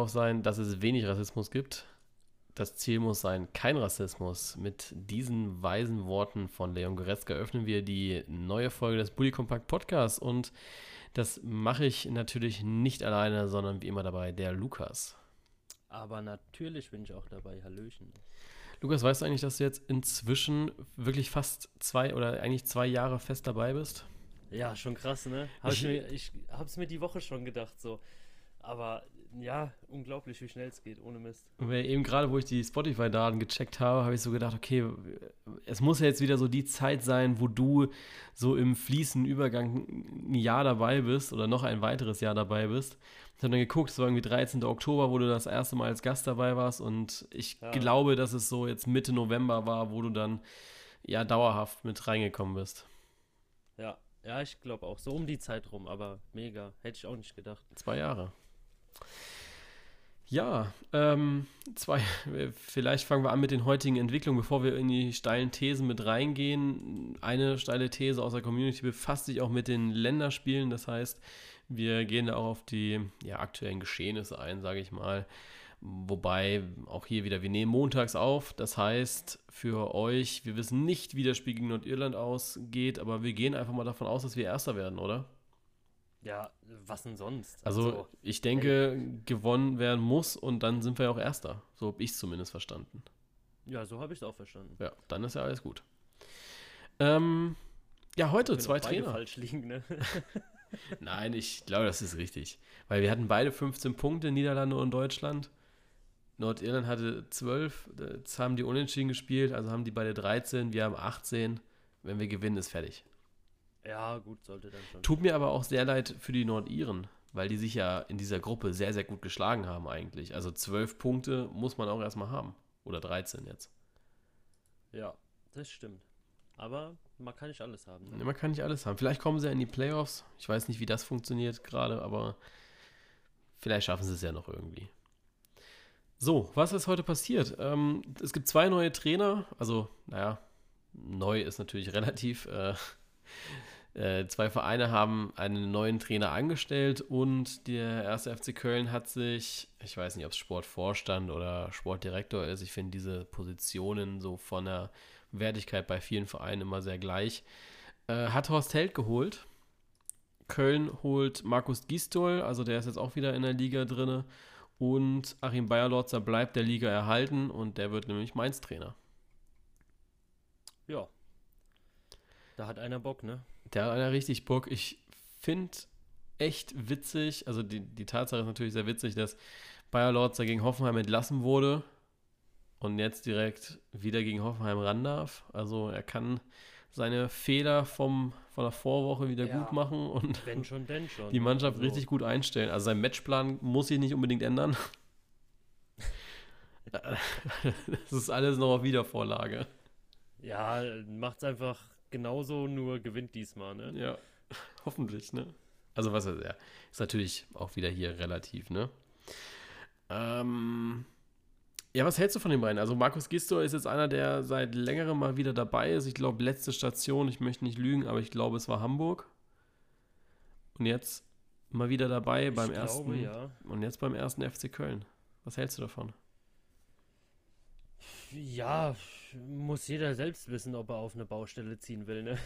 darauf sein, dass es wenig Rassismus gibt. Das Ziel muss sein, kein Rassismus. Mit diesen weisen Worten von Leon Goretzka öffnen wir die neue Folge des Bully Compact Podcasts und das mache ich natürlich nicht alleine, sondern wie immer dabei der Lukas. Aber natürlich bin ich auch dabei. Hallöchen. Lukas, weißt du eigentlich, dass du jetzt inzwischen wirklich fast zwei oder eigentlich zwei Jahre fest dabei bist? Ja, schon krass, ne? Hab ich, mir, ich hab's mir die Woche schon gedacht, so. Aber ja, unglaublich, wie schnell es geht, ohne Mist. Weil eben gerade, wo ich die Spotify-Daten gecheckt habe, habe ich so gedacht, okay, es muss ja jetzt wieder so die Zeit sein, wo du so im fließenden Übergang ein Jahr dabei bist oder noch ein weiteres Jahr dabei bist. Ich habe dann geguckt, es war irgendwie 13. Oktober, wo du das erste Mal als Gast dabei warst und ich ja. glaube, dass es so jetzt Mitte November war, wo du dann ja dauerhaft mit reingekommen bist. Ja, ja, ich glaube auch. So um die Zeit rum, aber mega. Hätte ich auch nicht gedacht. Zwei Jahre. Ja, ähm, zwei, vielleicht fangen wir an mit den heutigen Entwicklungen, bevor wir in die steilen Thesen mit reingehen. Eine steile These aus der Community befasst sich auch mit den Länderspielen. Das heißt, wir gehen da auch auf die ja, aktuellen Geschehnisse ein, sage ich mal. Wobei auch hier wieder, wir nehmen montags auf. Das heißt, für euch, wir wissen nicht, wie das Spiel gegen Nordirland ausgeht, aber wir gehen einfach mal davon aus, dass wir Erster werden, oder? Ja, was denn sonst? Also, also ich denke, ey. gewonnen werden muss und dann sind wir ja auch Erster. So habe ich es zumindest verstanden. Ja, so habe ich es auch verstanden. Ja, dann ist ja alles gut. Ähm, ja, heute zwei Trainer. falsch liegen, ne? Nein, ich glaube, das ist richtig. Weil wir hatten beide 15 Punkte, Niederlande und Deutschland. Nordirland hatte 12, jetzt haben die unentschieden gespielt, also haben die beide 13, wir haben 18. Wenn wir gewinnen, ist fertig. Ja, gut, sollte dann schon. Tut mir aber auch sehr leid für die Nordiren, weil die sich ja in dieser Gruppe sehr, sehr gut geschlagen haben eigentlich. Also zwölf Punkte muss man auch erstmal haben. Oder 13 jetzt. Ja, das stimmt. Aber man kann nicht alles haben. Ne? Man kann nicht alles haben. Vielleicht kommen sie ja in die Playoffs. Ich weiß nicht, wie das funktioniert gerade, aber vielleicht schaffen sie es ja noch irgendwie. So, was ist heute passiert? Ähm, es gibt zwei neue Trainer. Also, naja, neu ist natürlich relativ. Äh, äh, zwei Vereine haben einen neuen Trainer angestellt und der erste FC Köln hat sich, ich weiß nicht, ob es Sportvorstand oder Sportdirektor ist, ich finde diese Positionen so von der Wertigkeit bei vielen Vereinen immer sehr gleich, äh, hat Horst Held geholt. Köln holt Markus Gistol, also der ist jetzt auch wieder in der Liga drin. Und Achim Bayerlotzer bleibt der Liga erhalten und der wird nämlich Mainz-Trainer. Ja, da hat einer Bock, ne? Da hat einer richtig Bock. Ich finde echt witzig, also die, die Tatsache ist natürlich sehr witzig, dass Bayer Lords gegen Hoffenheim entlassen wurde und jetzt direkt wieder gegen Hoffenheim ran darf. Also er kann seine Fehler vom, von der Vorwoche wieder ja, gut machen und wenn schon, denn schon. die Mannschaft also. richtig gut einstellen. Also sein Matchplan muss sich nicht unbedingt ändern. das ist alles noch auf Wiedervorlage. Ja, macht's einfach genauso, nur gewinnt diesmal, ne? Ja, hoffentlich, ne? Also was ist ja, ist natürlich auch wieder hier relativ, ne? Ähm, ja, was hältst du von den beiden? Also Markus Gistor ist jetzt einer, der seit längerem mal wieder dabei ist. Ich glaube, letzte Station, ich möchte nicht lügen, aber ich glaube, es war Hamburg. Und jetzt mal wieder dabei ich beim glaube, ersten. Ja. Und jetzt beim ersten FC Köln. Was hältst du davon? Ja, muss jeder selbst wissen, ob er auf eine Baustelle ziehen will, ne?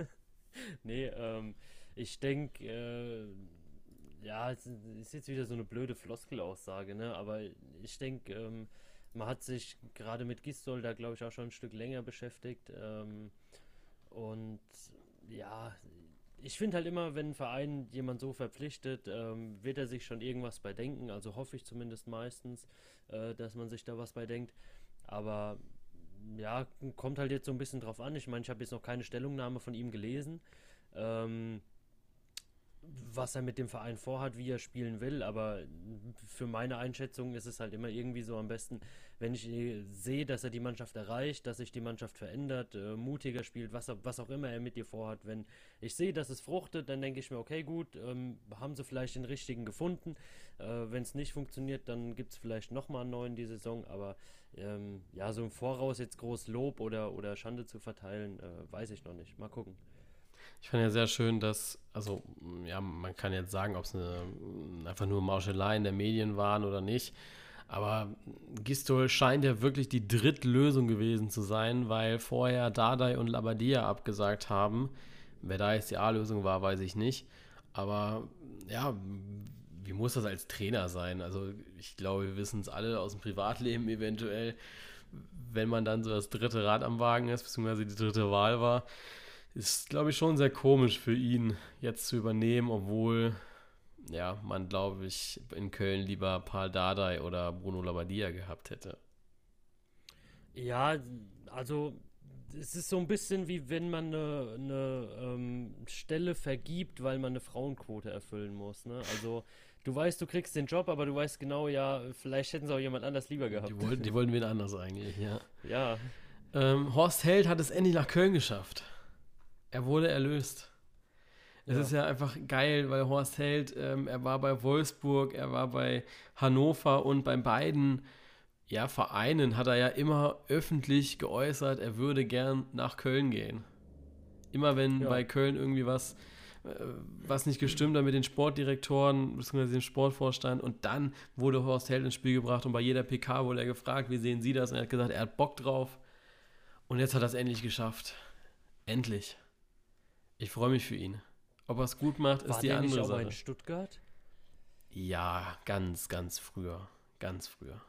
nee, ähm, ich denke, äh, ja, es ist jetzt wieder so eine blöde Floskelaussage, ne? Aber ich denke, ähm, man hat sich gerade mit Gistol da, glaube ich, auch schon ein Stück länger beschäftigt. Ähm, und ja, ich finde halt immer, wenn ein Verein jemand so verpflichtet, ähm, wird er sich schon irgendwas bei denken. Also hoffe ich zumindest meistens, äh, dass man sich da was bei denkt. Aber ja, kommt halt jetzt so ein bisschen drauf an. Ich meine, ich habe jetzt noch keine Stellungnahme von ihm gelesen, ähm, was er mit dem Verein vorhat, wie er spielen will. Aber für meine Einschätzung ist es halt immer irgendwie so am besten, wenn ich äh, sehe, dass er die Mannschaft erreicht, dass sich die Mannschaft verändert, äh, mutiger spielt, was, was auch immer er mit dir vorhat. Wenn ich sehe, dass es fruchtet, dann denke ich mir, okay, gut, ähm, haben sie vielleicht den richtigen gefunden. Äh, wenn es nicht funktioniert, dann gibt es vielleicht nochmal einen neuen die Saison. Aber ähm, ja, so im Voraus jetzt groß Lob oder, oder Schande zu verteilen, äh, weiß ich noch nicht. Mal gucken. Ich fand ja sehr schön, dass, also, ja, man kann jetzt sagen, ob es einfach nur Mauscheleien der Medien waren oder nicht. Aber Gistol scheint ja wirklich die Drittlösung gewesen zu sein, weil vorher Dardai und Labadia abgesagt haben. Wer da jetzt die A-Lösung war, weiß ich nicht. Aber ja, wie muss das als Trainer sein? Also ich glaube, wir wissen es alle aus dem Privatleben eventuell, wenn man dann so das dritte Rad am Wagen ist, beziehungsweise die dritte Wahl war, ist, glaube ich, schon sehr komisch für ihn jetzt zu übernehmen, obwohl ja, man, glaube ich, in Köln lieber Paul Dardai oder Bruno Labbadia gehabt hätte. Ja, also es ist so ein bisschen wie wenn man eine, eine ähm, Stelle vergibt, weil man eine Frauenquote erfüllen muss. Ne? Also du weißt, du kriegst den Job, aber du weißt genau, ja, vielleicht hätten sie auch jemand anders lieber gehabt. Die wollten, die wollten wen anders eigentlich, ja. Ja. Ähm, Horst Held hat es endlich nach Köln geschafft. Er wurde erlöst. Es ja. ist ja einfach geil, weil Horst Held, ähm, er war bei Wolfsburg, er war bei Hannover und bei beiden ja, Vereinen hat er ja immer öffentlich geäußert, er würde gern nach Köln gehen. Immer wenn ja. bei Köln irgendwie was, äh, was nicht gestimmt hat mit den Sportdirektoren bzw. dem Sportvorstand und dann wurde Horst Held ins Spiel gebracht und bei jeder PK wurde er gefragt, wie sehen Sie das? Und er hat gesagt, er hat Bock drauf. Und jetzt hat er es endlich geschafft. Endlich. Ich freue mich für ihn. Ob er es gut macht, War ist die der andere nicht Sache. in Stuttgart? Ja, ganz, ganz früher. Ganz früher.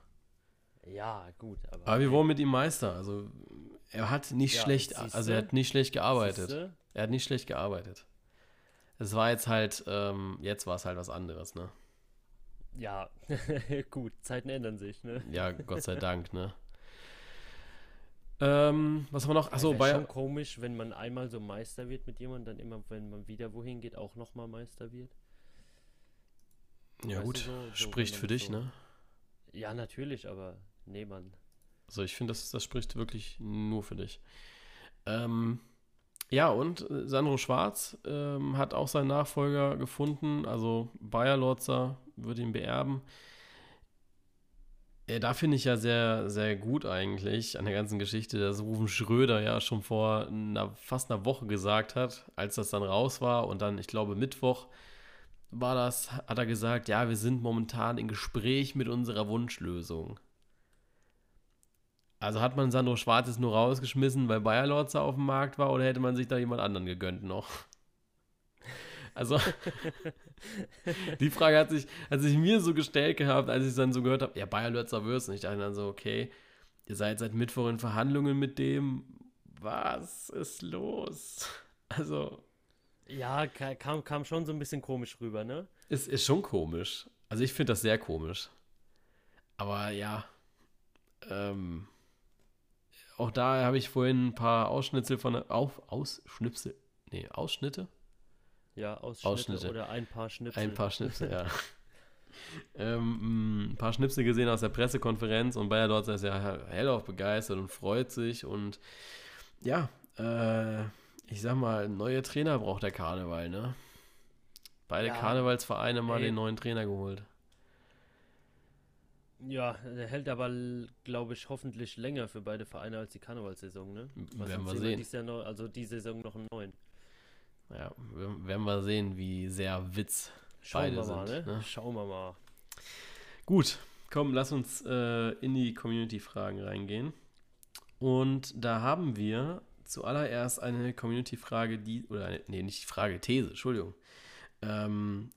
Ja, gut. Aber, aber wir wurden mit ihm Meister. Also er hat nicht ja, schlecht, also er hat nicht schlecht gearbeitet. Siehste? Er hat nicht schlecht gearbeitet. Es war jetzt halt, ähm, jetzt war es halt was anderes, ne? Ja, gut, Zeiten ändern sich, ne? Ja, Gott sei Dank, ne? Ähm, was haben wir noch? Achso, bei. schon komisch, wenn man einmal so Meister wird mit jemandem, dann immer, wenn man wieder wohin geht, auch nochmal Meister wird. Ja, weißt gut, so, so, spricht für dich, so, ne? Ja, natürlich, aber nee, Mann. Also, ich finde, das, das spricht wirklich nur für dich. Ähm, ja, und äh, Sandro Schwarz ähm, hat auch seinen Nachfolger gefunden. Also, Bayer Lorzer wird ihn beerben. Ja, da finde ich ja sehr, sehr gut eigentlich an der ganzen Geschichte, dass Rufen Schröder ja schon vor einer, fast einer Woche gesagt hat, als das dann raus war und dann, ich glaube, Mittwoch war das, hat er gesagt, ja, wir sind momentan in Gespräch mit unserer Wunschlösung. Also hat man Sandro Schwarz jetzt nur rausgeschmissen, weil Bayer Lorzer auf dem Markt war oder hätte man sich da jemand anderen gegönnt noch? Also, die Frage hat sich, hat sich mir so gestellt gehabt, als ich es dann so gehört habe, ja, Bayer Lörzer Würst. Und ich dachte dann so, okay, ihr seid seit Mittwoch in Verhandlungen mit dem. Was ist los? Also. Ja, kam, kam schon so ein bisschen komisch rüber, ne? Ist, ist schon komisch. Also ich finde das sehr komisch. Aber ja. Ähm, auch da habe ich vorhin ein paar Ausschnitzel von auf, Ausschnipsel. Nee, Ausschnitte ja, Ausschnitte, Ausschnitte, oder ein paar Schnipsel. Ein paar Schnipsel, ja. ähm, ein paar Schnipsel gesehen aus der Pressekonferenz und Bayer Dortz ist ja hellauf begeistert und freut sich und ja, äh, ich sag mal, neue Trainer braucht der Karneval, ne? Beide ja, Karnevalsvereine mal ey. den neuen Trainer geholt. Ja, der hält aber, glaube ich, hoffentlich länger für beide Vereine als die Karnevalsaison, ne? Was Werden wir sehen. Jahr noch, also die Saison noch einen neuen. Ja, werden wir sehen, wie sehr Witz Schauen beide wir mal, sind. Ne? Ne? Schauen wir mal. Gut, komm, lass uns äh, in die Community-Fragen reingehen. Und da haben wir zuallererst eine Community-Frage, die, oder eine, nee, nicht Frage, These, Entschuldigung. Ähm,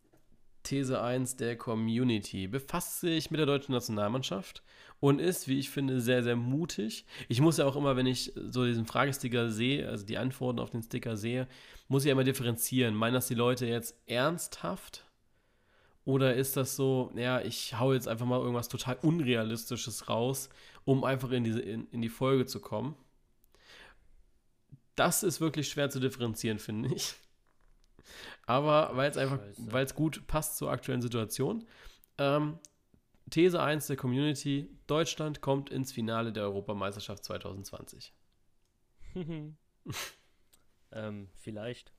These 1 der Community befasst sich mit der deutschen Nationalmannschaft und ist, wie ich finde, sehr, sehr mutig. Ich muss ja auch immer, wenn ich so diesen Fragesticker sehe, also die Antworten auf den Sticker sehe, muss ich ja immer differenzieren. Meinen das die Leute jetzt ernsthaft? Oder ist das so, ja, ich hau jetzt einfach mal irgendwas total Unrealistisches raus, um einfach in, diese, in, in die Folge zu kommen? Das ist wirklich schwer zu differenzieren, finde ich. Aber weil es einfach, weil es gut passt zur aktuellen Situation. Ähm, These 1 der Community: Deutschland kommt ins Finale der Europameisterschaft 2020. ähm, vielleicht.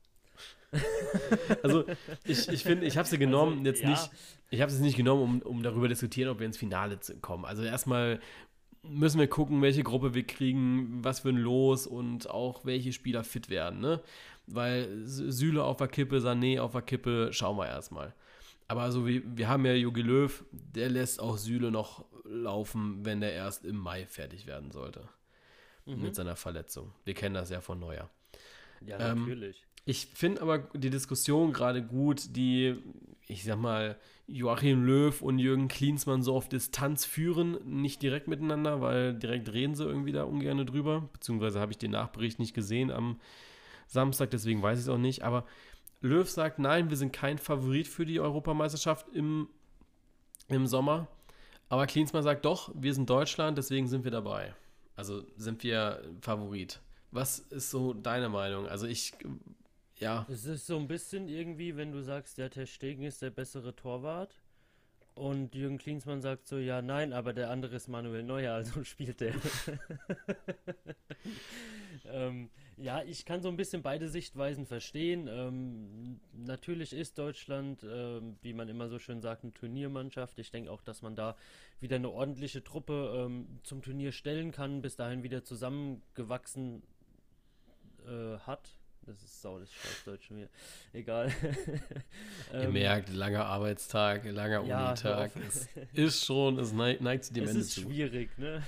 also ich, ich finde, ich habe sie genommen, also, jetzt ja. nicht, ich habe sie nicht genommen, um, um darüber diskutieren, ob wir ins Finale kommen. Also erstmal müssen wir gucken, welche Gruppe wir kriegen, was für ein Los und auch welche Spieler fit werden. Ne? weil Süle auf der Kippe, Sané auf der Kippe, schauen wir erstmal. Aber also wie, wir haben ja Jogi Löw, der lässt auch Süle noch laufen, wenn der erst im Mai fertig werden sollte. Mhm. Mit seiner Verletzung. Wir kennen das ja von Neuer. Ja, ähm, natürlich. Ich finde aber die Diskussion gerade gut, die, ich sag mal, Joachim Löw und Jürgen Klinsmann so auf Distanz führen, nicht direkt miteinander, weil direkt reden sie irgendwie da ungern drüber. Beziehungsweise habe ich den Nachbericht nicht gesehen am Samstag, deswegen weiß ich es auch nicht. Aber Löw sagt, nein, wir sind kein Favorit für die Europameisterschaft im, im Sommer. Aber Klinsmann sagt doch, wir sind Deutschland, deswegen sind wir dabei. Also sind wir Favorit. Was ist so deine Meinung? Also ich ja. Es ist so ein bisschen irgendwie, wenn du sagst, der Ter Stegen ist der bessere Torwart. Und Jürgen Klinsmann sagt so, ja, nein, aber der andere ist Manuel Neuer, also spielt der. ähm, ja, ich kann so ein bisschen beide Sichtweisen verstehen. Ähm, natürlich ist Deutschland, äh, wie man immer so schön sagt, eine Turniermannschaft. Ich denke auch, dass man da wieder eine ordentliche Truppe ähm, zum Turnier stellen kann, bis dahin wieder zusammengewachsen äh, hat. Das ist sau das Scheißdeutsch schon wieder. Egal. Ihr ähm, merkt, langer Arbeitstag, langer ja, Unitag. Es ist schon, es neigt, neigt dem Ende zu. Es ist schwierig, ne?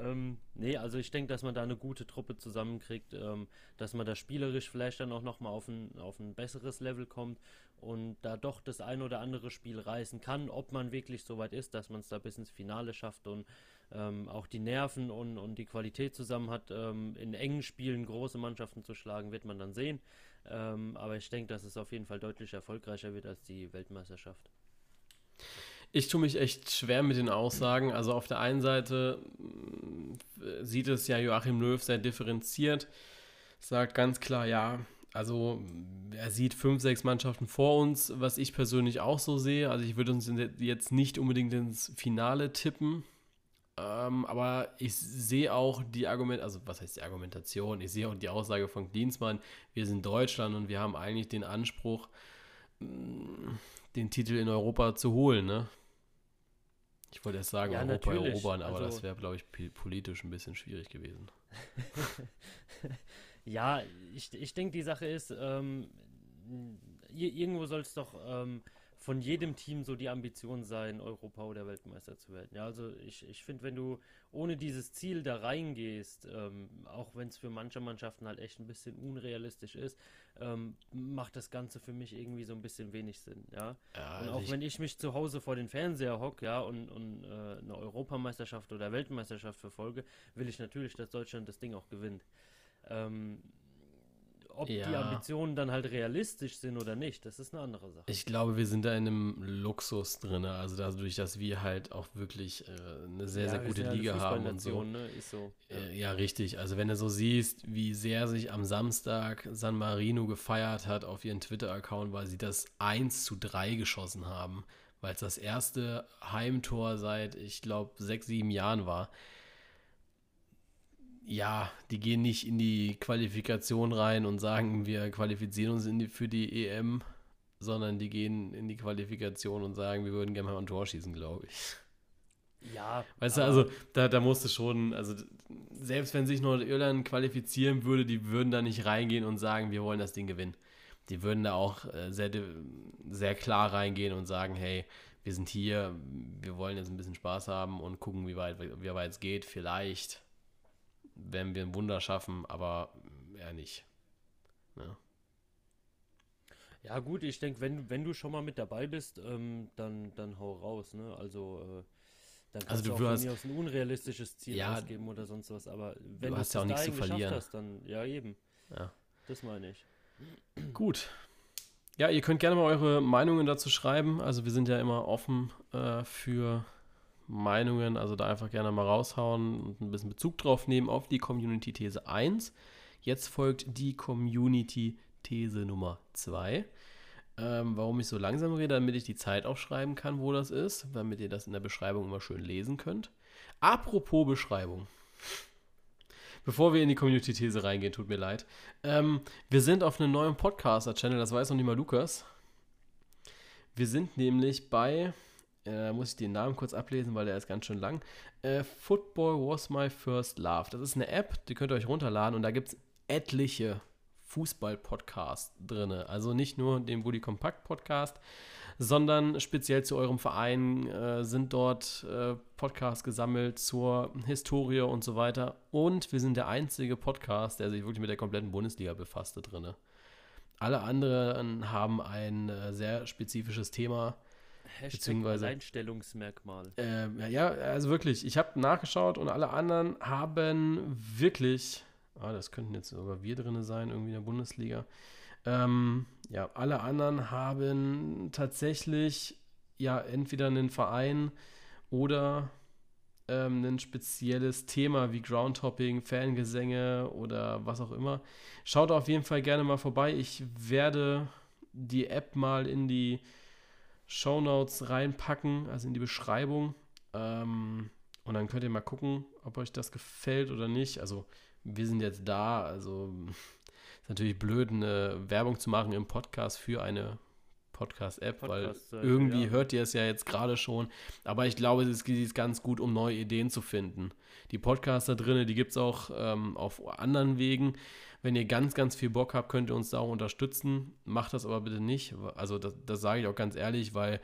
Ähm, nee, also ich denke, dass man da eine gute Truppe zusammenkriegt, ähm, dass man da spielerisch vielleicht dann auch nochmal auf ein, auf ein besseres Level kommt und da doch das ein oder andere Spiel reißen kann, ob man wirklich so weit ist, dass man es da bis ins Finale schafft und ähm, auch die Nerven und, und die Qualität zusammen hat, ähm, in engen Spielen große Mannschaften zu schlagen, wird man dann sehen. Ähm, aber ich denke, dass es auf jeden Fall deutlich erfolgreicher wird als die Weltmeisterschaft. Ich tue mich echt schwer mit den Aussagen. Also auf der einen Seite äh, sieht es ja Joachim Löw sehr differenziert, sagt ganz klar, ja, also er sieht fünf, sechs Mannschaften vor uns, was ich persönlich auch so sehe. Also ich würde uns jetzt nicht unbedingt ins Finale tippen. Ähm, aber ich sehe auch die Argument, also was heißt die Argumentation? Ich sehe auch die Aussage von Dienstmann, wir sind Deutschland und wir haben eigentlich den Anspruch, den Titel in Europa zu holen, ne? Ich wollte erst sagen, ja, Europa natürlich. erobern, aber also, das wäre, glaube ich, politisch ein bisschen schwierig gewesen. ja, ich, ich denke, die Sache ist, ähm, irgendwo soll es doch ähm, von jedem Team so die Ambition sein, Europa oder Weltmeister zu werden. Ja, also ich, ich finde, wenn du ohne dieses Ziel da reingehst, ähm, auch wenn es für manche Mannschaften halt echt ein bisschen unrealistisch ist, ähm, macht das Ganze für mich irgendwie so ein bisschen wenig Sinn. Ja, ja also und auch ich wenn ich mich zu Hause vor den Fernseher hocke, ja, und, und äh, eine Europameisterschaft oder Weltmeisterschaft verfolge, will ich natürlich, dass Deutschland das Ding auch gewinnt. Ähm, ob ja. die Ambitionen dann halt realistisch sind oder nicht, das ist eine andere Sache. Ich glaube, wir sind da in einem Luxus drin. Also dadurch, dass wir halt auch wirklich äh, eine sehr, ja, sehr gute Liga haben und so. Ne? so. Ja. Äh, ja. richtig. Also wenn du so siehst, wie sehr sich am Samstag San Marino gefeiert hat auf ihren Twitter-Account, weil sie das 1 zu 3 geschossen haben, weil es das erste Heimtor seit, ich glaube, sechs, sieben Jahren war ja, die gehen nicht in die Qualifikation rein und sagen, wir qualifizieren uns die, für die EM, sondern die gehen in die Qualifikation und sagen, wir würden gerne mal ein Tor schießen, glaube ich. Ja. Weißt du, also da, da musste schon, also selbst wenn sich Nordirland qualifizieren würde, die würden da nicht reingehen und sagen, wir wollen das Ding gewinnen. Die würden da auch äh, sehr, sehr klar reingehen und sagen, hey, wir sind hier, wir wollen jetzt ein bisschen Spaß haben und gucken, wie weit, wie weit es geht. Vielleicht werden wir ein Wunder schaffen, aber eher nicht. Ne? Ja, gut, ich denke, wenn, wenn du schon mal mit dabei bist, ähm, dann, dann hau raus, ne? Also, äh, dann kannst also du, du auch hast, mir aus ein unrealistisches Ziel ja, ausgeben oder sonst was, aber wenn du, hast ja auch nichts zu verlieren. hast, dann, ja, eben. Ja. Das meine ich. Gut. Ja, ihr könnt gerne mal eure Meinungen dazu schreiben. Also wir sind ja immer offen äh, für Meinungen, also da einfach gerne mal raushauen und ein bisschen Bezug drauf nehmen auf die Community-These 1. Jetzt folgt die Community-These Nummer 2. Ähm, warum ich so langsam rede, damit ich die Zeit aufschreiben kann, wo das ist, damit ihr das in der Beschreibung immer schön lesen könnt. Apropos Beschreibung. Bevor wir in die Community-These reingehen, tut mir leid. Ähm, wir sind auf einem neuen Podcaster-Channel, das weiß noch nicht mal Lukas. Wir sind nämlich bei äh, muss ich den Namen kurz ablesen, weil der ist ganz schön lang. Äh, Football was my first love. Das ist eine App, die könnt ihr euch runterladen und da gibt es etliche Fußball-Podcast drin. Also nicht nur den Bully Kompakt Podcast, sondern speziell zu eurem Verein äh, sind dort äh, Podcasts gesammelt zur Historie und so weiter. Und wir sind der einzige Podcast, der sich wirklich mit der kompletten Bundesliga befasste drin. Alle anderen haben ein äh, sehr spezifisches Thema. Hashtag Beziehungsweise- Alleinstellungsmerkmal. Ähm, ja, also wirklich, ich habe nachgeschaut und alle anderen haben wirklich, ah, das könnten jetzt sogar wir drin sein, irgendwie in der Bundesliga. Ähm, ja, alle anderen haben tatsächlich ja entweder einen Verein oder ähm, ein spezielles Thema wie Groundhopping, Fangesänge oder was auch immer. Schaut auf jeden Fall gerne mal vorbei. Ich werde die App mal in die Shownotes reinpacken, also in die Beschreibung. Ähm, und dann könnt ihr mal gucken, ob euch das gefällt oder nicht. Also, wir sind jetzt da. Also, ist natürlich blöd, eine Werbung zu machen im Podcast für eine Podcast-App, weil Podcast-Seite, irgendwie ja. hört ihr es ja jetzt gerade schon. Aber ich glaube, es ist ganz gut, um neue Ideen zu finden. Die Podcasts da drin, die gibt es auch ähm, auf anderen Wegen. Wenn ihr ganz, ganz viel Bock habt, könnt ihr uns da auch unterstützen. Macht das aber bitte nicht. Also das, das sage ich auch ganz ehrlich, weil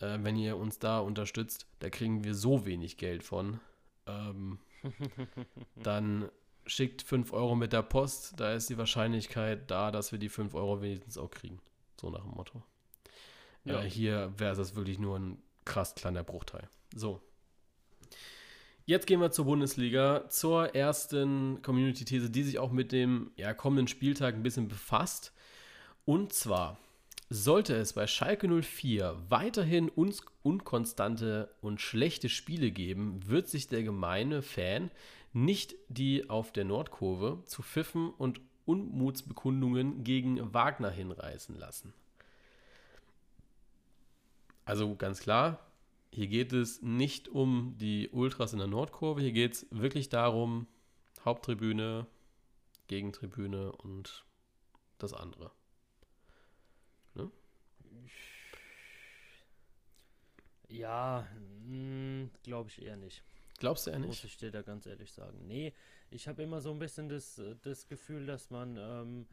äh, wenn ihr uns da unterstützt, da kriegen wir so wenig Geld von. Ähm, dann schickt 5 Euro mit der Post. Da ist die Wahrscheinlichkeit da, dass wir die 5 Euro wenigstens auch kriegen. So nach dem Motto. Ja. Äh, hier wäre das wirklich nur ein krass kleiner Bruchteil. So. Jetzt gehen wir zur Bundesliga, zur ersten Community-These, die sich auch mit dem ja, kommenden Spieltag ein bisschen befasst. Und zwar sollte es bei Schalke 04 weiterhin uns unkonstante und schlechte Spiele geben, wird sich der gemeine Fan nicht die auf der Nordkurve zu Pfiffen und Unmutsbekundungen gegen Wagner hinreißen lassen. Also ganz klar, hier geht es nicht um die Ultras in der Nordkurve, hier geht es wirklich darum, Haupttribüne, Gegentribüne und das andere. Ja, glaube ich eher nicht. Glaubst du eher Muss nicht? ich dir da ganz ehrlich sagen. Nee, ich habe immer so ein bisschen das, das Gefühl, dass man ähm,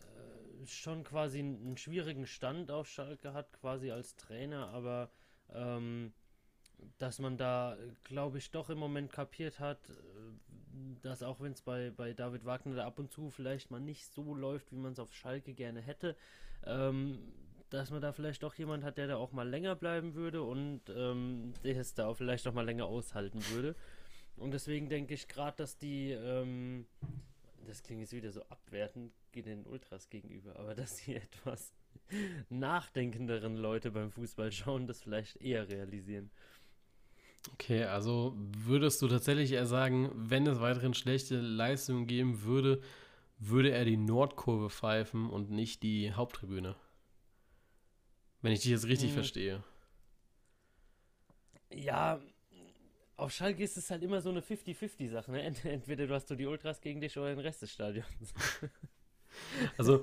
äh, schon quasi einen schwierigen Stand auf Schalke hat, quasi als Trainer, aber ähm, dass man da, glaube ich, doch im Moment kapiert hat, äh, dass auch wenn es bei, bei David Wagner da ab und zu vielleicht mal nicht so läuft, wie man es auf Schalke gerne hätte, ähm, dass man da vielleicht doch jemand hat, der da auch mal länger bleiben würde und ähm, der es da auch vielleicht auch mal länger aushalten würde. Und deswegen denke ich gerade, dass die, ähm, das klingt jetzt wieder so abwertend den Ultras gegenüber, aber dass die etwas nachdenkenderen Leute beim Fußball schauen, das vielleicht eher realisieren. Okay, also würdest du tatsächlich eher sagen, wenn es weiterhin schlechte Leistungen geben würde, würde er die Nordkurve pfeifen und nicht die Haupttribüne? Wenn ich dich jetzt richtig Hm. verstehe. Ja, auf Schalke ist es halt immer so eine 50-50-Sache. Ne? Ent- Entweder du hast so die Ultras gegen dich oder den Rest des Stadions. Also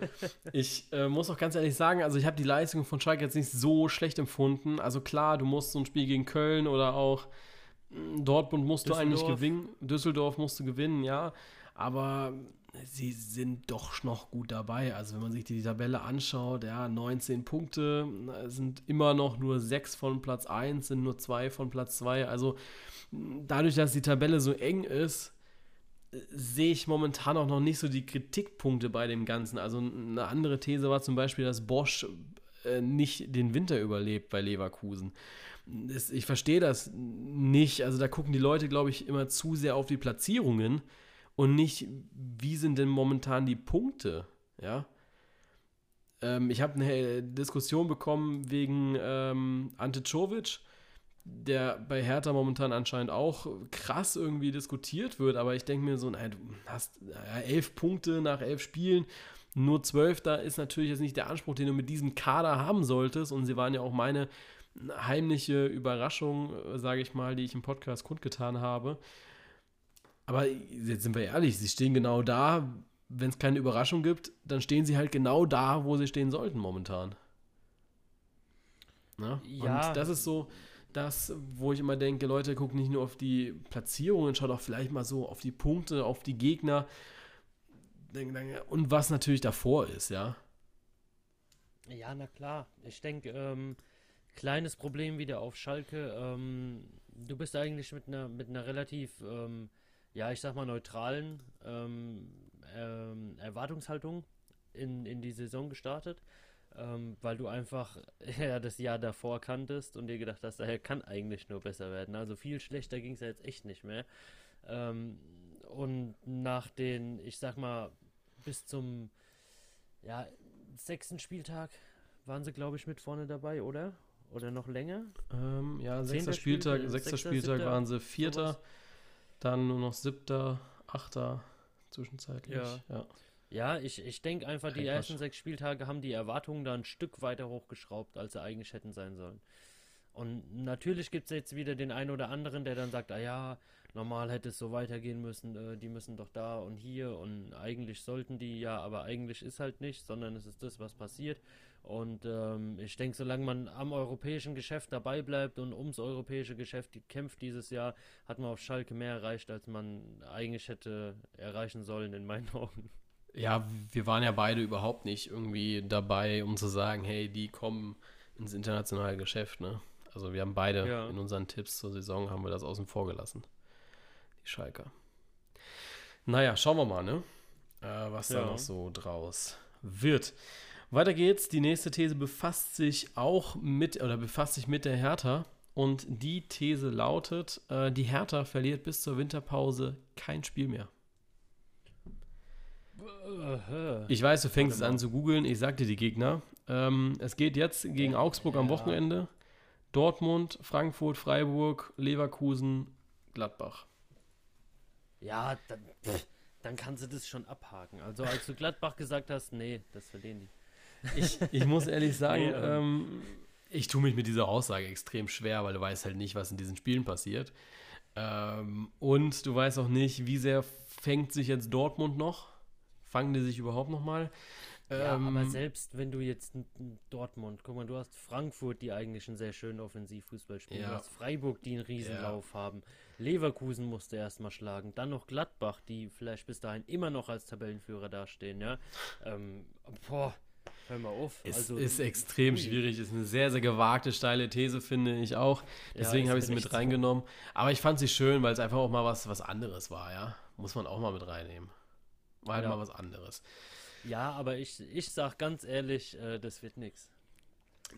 ich äh, muss auch ganz ehrlich sagen, also ich habe die Leistung von Schalke jetzt nicht so schlecht empfunden. Also klar, du musst so ein Spiel gegen Köln oder auch mh, Dortmund musst du eigentlich gewinnen. Düsseldorf musst du gewinnen, ja. Aber sie sind doch noch gut dabei. Also wenn man sich die Tabelle anschaut, ja, 19 Punkte, na, sind immer noch nur 6 von Platz 1, sind nur 2 von Platz 2. Also mh, dadurch, dass die Tabelle so eng ist, sehe ich momentan auch noch nicht so die Kritikpunkte bei dem Ganzen. Also eine andere These war zum Beispiel, dass Bosch äh, nicht den Winter überlebt bei Leverkusen. Ich verstehe das nicht. Also da gucken die Leute, glaube ich, immer zu sehr auf die Platzierungen und nicht, wie sind denn momentan die Punkte. Ja. Ähm, ich habe eine Diskussion bekommen wegen ähm, Ante Czovic der bei Hertha momentan anscheinend auch krass irgendwie diskutiert wird, aber ich denke mir so, naja, du hast ja, elf Punkte nach elf Spielen, nur zwölf, da ist natürlich jetzt nicht der Anspruch, den du mit diesem Kader haben solltest und sie waren ja auch meine heimliche Überraschung, sage ich mal, die ich im Podcast kundgetan habe. Aber jetzt sind wir ehrlich, sie stehen genau da, wenn es keine Überraschung gibt, dann stehen sie halt genau da, wo sie stehen sollten momentan. Na? Ja. Und das ist so, das, wo ich immer denke, Leute, guckt nicht nur auf die Platzierungen, schaut auch vielleicht mal so auf die Punkte, auf die Gegner. und was natürlich davor ist, ja. Ja, na klar. Ich denke, ähm, kleines Problem wieder auf Schalke. Ähm, du bist eigentlich mit einer mit einer relativ, ähm, ja, ich sag mal neutralen ähm, ähm, Erwartungshaltung in, in die Saison gestartet, ähm, weil du einfach ja, das Jahr davor kanntest und dir gedacht hast, daher kann eigentlich nur besser werden. Also viel schlechter ging es ja jetzt echt nicht mehr. und nach den, ich sag mal, bis zum ja, sechsten Spieltag waren sie, glaube ich, mit vorne dabei, oder? Oder noch länger? Ähm, ja, sechster Spieltag, Spiel, sechster Spieltag waren sie Vierter, sowas. dann nur noch siebter, achter zwischenzeitlich. Ja, ja. Ja ich, ich denke einfach, die ersten sechs Spieltage haben die Erwartungen da ein Stück weiter hochgeschraubt, als sie eigentlich hätten sein sollen. Und natürlich gibt es jetzt wieder den einen oder anderen, der dann sagt, ah ja, normal hätte es so weitergehen müssen, äh, die müssen doch da und hier und eigentlich sollten die ja, aber eigentlich ist halt nicht, sondern es ist das, was passiert. Und ähm, ich denke, solange man am europäischen Geschäft dabei bleibt und ums europäische Geschäft kämpft dieses Jahr, hat man auf Schalke mehr erreicht, als man eigentlich hätte erreichen sollen, in meinen Augen. Ja, wir waren ja beide überhaupt nicht irgendwie dabei, um zu sagen, hey, die kommen ins internationale Geschäft, ne? Also wir haben beide ja. in unseren Tipps zur Saison haben wir das außen vor gelassen. Die Schalker. Naja, schauen wir mal, ne? Äh, was ja. da noch so draus wird. Weiter geht's. Die nächste These befasst sich auch mit oder befasst sich mit der Hertha. Und die These lautet: äh, Die Hertha verliert bis zur Winterpause kein Spiel mehr. Ich weiß, du fängst es an zu googeln. Ich sagte die Gegner. Ähm, es geht jetzt gegen Augsburg am Wochenende. Dortmund, Frankfurt, Freiburg, Leverkusen, Gladbach. Ja, dann, dann kannst du das schon abhaken. Also als du Gladbach gesagt hast, nee, das verlieren die. Ich, ich muss ehrlich sagen, nee, ähm, ich tue mich mit dieser Aussage extrem schwer, weil du weißt halt nicht, was in diesen Spielen passiert. Ähm, und du weißt auch nicht, wie sehr fängt sich jetzt Dortmund noch? Fangen die sich überhaupt noch mal? Ja, ähm, aber selbst wenn du jetzt Dortmund, guck mal, du hast Frankfurt, die eigentlich einen sehr schönen Offensivfußball spielen, ja. du hast Freiburg, die einen Riesenlauf ja. haben, Leverkusen musste erstmal schlagen, dann noch Gladbach, die vielleicht bis dahin immer noch als Tabellenführer dastehen, ja. Ähm, boah, Hör mal auf. Es also, ist extrem ui. schwierig. Ist eine sehr, sehr gewagte, steile These, finde ich auch. Deswegen ja, habe ich sie mit reingenommen. So. Aber ich fand sie schön, weil es einfach auch mal was, was anderes war, ja. Muss man auch mal mit reinnehmen. War halt ja. mal was anderes. Ja, aber ich, ich sag ganz ehrlich, äh, das wird nichts.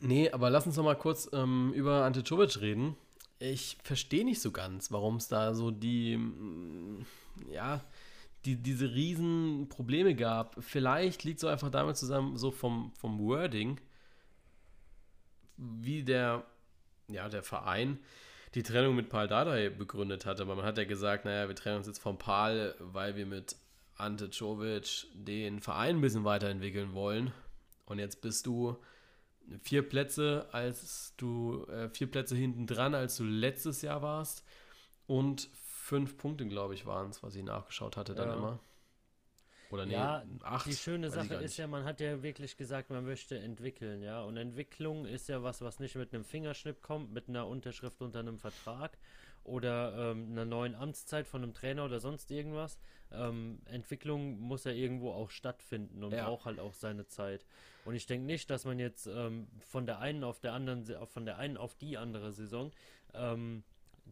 Nee, aber lass uns noch mal kurz ähm, über Ante Czovic reden. Ich verstehe nicht so ganz, warum es da so die, mm, ja, die, diese riesen Probleme gab. Vielleicht liegt so einfach damit zusammen, so vom, vom Wording, wie der, ja, der Verein die Trennung mit Paul Dardai begründet hatte. Aber man hat ja gesagt, naja, wir trennen uns jetzt vom Paul, weil wir mit Ante Czovic den Verein ein bisschen weiterentwickeln wollen. Und jetzt bist du vier Plätze, als du äh, vier Plätze hinten dran, als du letztes Jahr warst. Und fünf Punkte, glaube ich, waren es, was ich nachgeschaut hatte dann ja. immer. Oder nee, ja, acht. Die schöne Sache ist ja, man hat ja wirklich gesagt, man möchte entwickeln, ja. Und Entwicklung ist ja was, was nicht mit einem Fingerschnipp kommt, mit einer Unterschrift unter einem Vertrag oder ähm, einer neuen Amtszeit von einem Trainer oder sonst irgendwas. Ähm, Entwicklung muss ja irgendwo auch stattfinden und ja. braucht halt auch seine Zeit. Und ich denke nicht, dass man jetzt ähm, von der einen auf der anderen, von der einen auf die andere Saison ähm,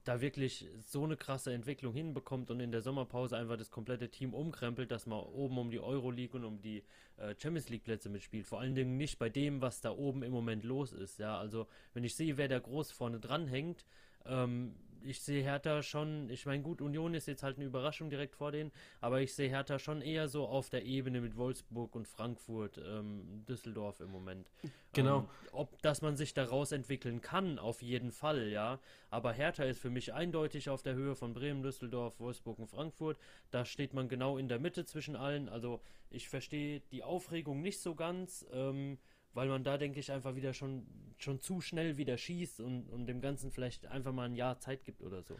da wirklich so eine krasse Entwicklung hinbekommt und in der Sommerpause einfach das komplette Team umkrempelt, dass man oben um die Euroleague und um die äh, Champions League Plätze mitspielt. Vor allen Dingen nicht bei dem, was da oben im Moment los ist. Ja, also wenn ich sehe, wer da groß vorne dran hängt, ähm, ich sehe Hertha schon, ich meine, gut, Union ist jetzt halt eine Überraschung direkt vor denen, aber ich sehe Hertha schon eher so auf der Ebene mit Wolfsburg und Frankfurt, ähm, Düsseldorf im Moment. Genau. Ähm, ob, dass man sich daraus entwickeln kann, auf jeden Fall, ja. Aber Hertha ist für mich eindeutig auf der Höhe von Bremen, Düsseldorf, Wolfsburg und Frankfurt. Da steht man genau in der Mitte zwischen allen. Also ich verstehe die Aufregung nicht so ganz. Ähm, weil man da, denke ich, einfach wieder schon, schon zu schnell wieder schießt und, und dem Ganzen vielleicht einfach mal ein Jahr Zeit gibt oder so.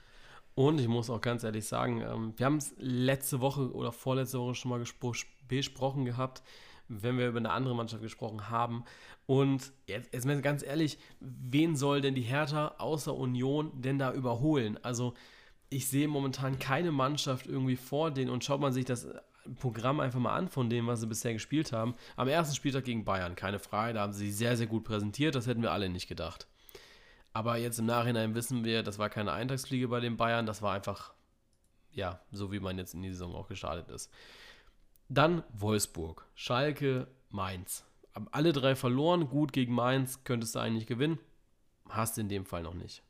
Und ich muss auch ganz ehrlich sagen, ähm, wir haben es letzte Woche oder vorletzte Woche schon mal besprochen gehabt, wenn wir über eine andere Mannschaft gesprochen haben. Und jetzt, jetzt ganz ehrlich, wen soll denn die Hertha außer Union denn da überholen? Also ich sehe momentan keine Mannschaft irgendwie vor denen und schaut man sich das Programm einfach mal an von dem, was sie bisher gespielt haben. Am ersten Spieltag gegen Bayern, keine Frage, da haben sie sich sehr, sehr gut präsentiert, das hätten wir alle nicht gedacht. Aber jetzt im Nachhinein wissen wir, das war keine Eintagsfliege bei den Bayern, das war einfach, ja, so wie man jetzt in die Saison auch gestartet ist. Dann Wolfsburg, Schalke, Mainz. Alle drei verloren, gut gegen Mainz, könntest du eigentlich gewinnen. Hast in dem Fall noch nicht.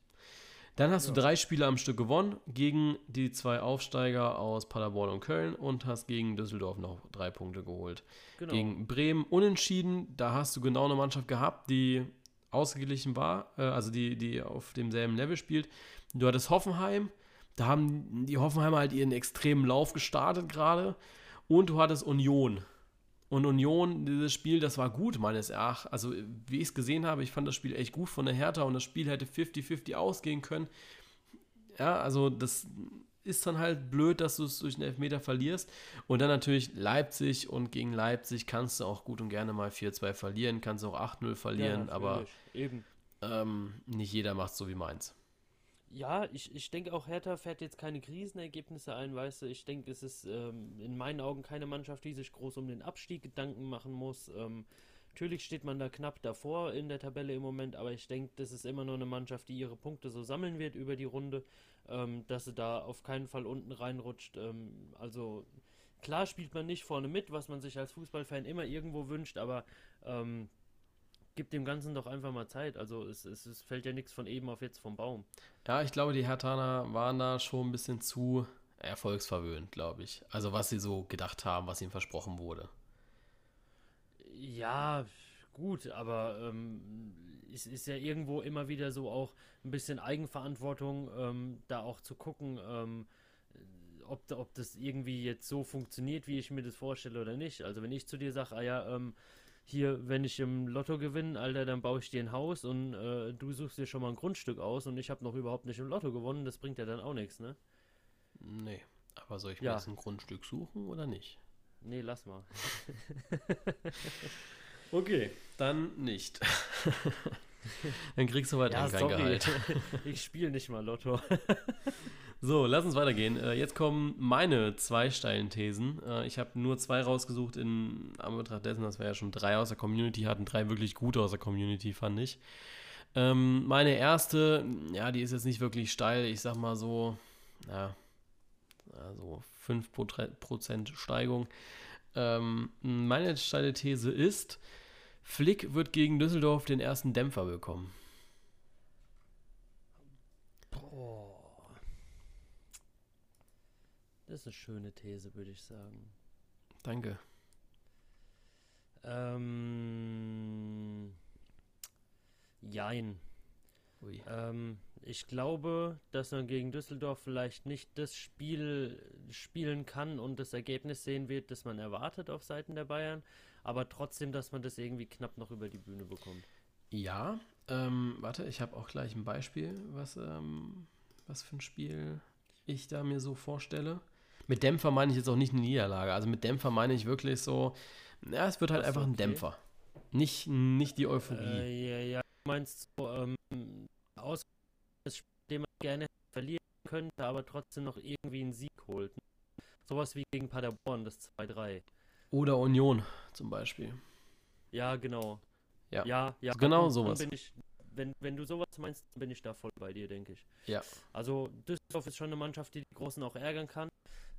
Dann hast ja. du drei Spiele am Stück gewonnen gegen die zwei Aufsteiger aus Paderborn und Köln und hast gegen Düsseldorf noch drei Punkte geholt. Genau. Gegen Bremen unentschieden, da hast du genau eine Mannschaft gehabt, die ausgeglichen war, äh, also die, die auf demselben Level spielt. Du hattest Hoffenheim, da haben die Hoffenheimer halt ihren extremen Lauf gestartet gerade. Und du hattest Union. Und Union, dieses Spiel, das war gut, meines Erachtens. Also, wie ich es gesehen habe, ich fand das Spiel echt gut von der Hertha und das Spiel hätte 50-50 ausgehen können. Ja, also, das ist dann halt blöd, dass du es durch einen Elfmeter verlierst. Und dann natürlich Leipzig und gegen Leipzig kannst du auch gut und gerne mal 4-2 verlieren, kannst auch 8-0 verlieren, ja, aber ähm, nicht jeder macht es so wie meins. Ja, ich, ich denke auch, Hertha fährt jetzt keine Krisenergebnisse ein, weißt du. Ich denke, es ist ähm, in meinen Augen keine Mannschaft, die sich groß um den Abstieg Gedanken machen muss. Ähm, natürlich steht man da knapp davor in der Tabelle im Moment, aber ich denke, das ist immer nur eine Mannschaft, die ihre Punkte so sammeln wird über die Runde, ähm, dass sie da auf keinen Fall unten reinrutscht. Ähm, also klar spielt man nicht vorne mit, was man sich als Fußballfan immer irgendwo wünscht, aber ähm, gib dem Ganzen doch einfach mal Zeit. Also es, es, es fällt ja nichts von eben auf jetzt vom Baum. Ja, ich glaube, die Hertaner waren da schon ein bisschen zu erfolgsverwöhnt, glaube ich. Also was sie so gedacht haben, was ihnen versprochen wurde. Ja, gut, aber ähm, es ist ja irgendwo immer wieder so auch ein bisschen Eigenverantwortung, ähm, da auch zu gucken, ähm, ob, ob das irgendwie jetzt so funktioniert, wie ich mir das vorstelle oder nicht. Also wenn ich zu dir sage, ah ja, ähm, hier, wenn ich im Lotto gewinne, Alter, dann baue ich dir ein Haus und äh, du suchst dir schon mal ein Grundstück aus und ich habe noch überhaupt nicht im Lotto gewonnen, das bringt ja dann auch nichts, ne? Nee, aber soll ich ja. mir jetzt ein Grundstück suchen oder nicht? Nee, lass mal. okay, dann nicht. dann kriegst du weiter ja, kein. Gehalt. ich spiele nicht mal Lotto. So, lass uns weitergehen. Äh, jetzt kommen meine zwei steilen Thesen. Äh, ich habe nur zwei rausgesucht in Anbetracht dessen, dass wir ja schon drei aus der Community hatten. Drei wirklich gute aus der Community, fand ich. Ähm, meine erste, ja, die ist jetzt nicht wirklich steil. Ich sag mal so, ja, also 5% Steigung. Ähm, meine steile These ist, Flick wird gegen Düsseldorf den ersten Dämpfer bekommen. Das ist eine schöne These, würde ich sagen. Danke. Ähm, jein. Ähm, ich glaube, dass man gegen Düsseldorf vielleicht nicht das Spiel spielen kann und das Ergebnis sehen wird, das man erwartet auf Seiten der Bayern, aber trotzdem, dass man das irgendwie knapp noch über die Bühne bekommt. Ja, ähm, warte, ich habe auch gleich ein Beispiel, was, ähm, was für ein Spiel ich da mir so vorstelle. Mit Dämpfer meine ich jetzt auch nicht eine Niederlage. Also mit Dämpfer meine ich wirklich so, ja, es wird halt einfach okay. ein Dämpfer. Nicht, nicht die Euphorie. Äh, ja, ja, du meinst so, ähm, aus dem man gerne verlieren könnte, aber trotzdem noch irgendwie einen Sieg holt. Sowas wie gegen Paderborn, das 2-3. Oder Union zum Beispiel. Ja, genau. Ja, ja, ja genau sowas. Ich, wenn, wenn du sowas meinst, bin ich da voll bei dir, denke ich. Ja. Also Düsseldorf ist schon eine Mannschaft, die die Großen auch ärgern kann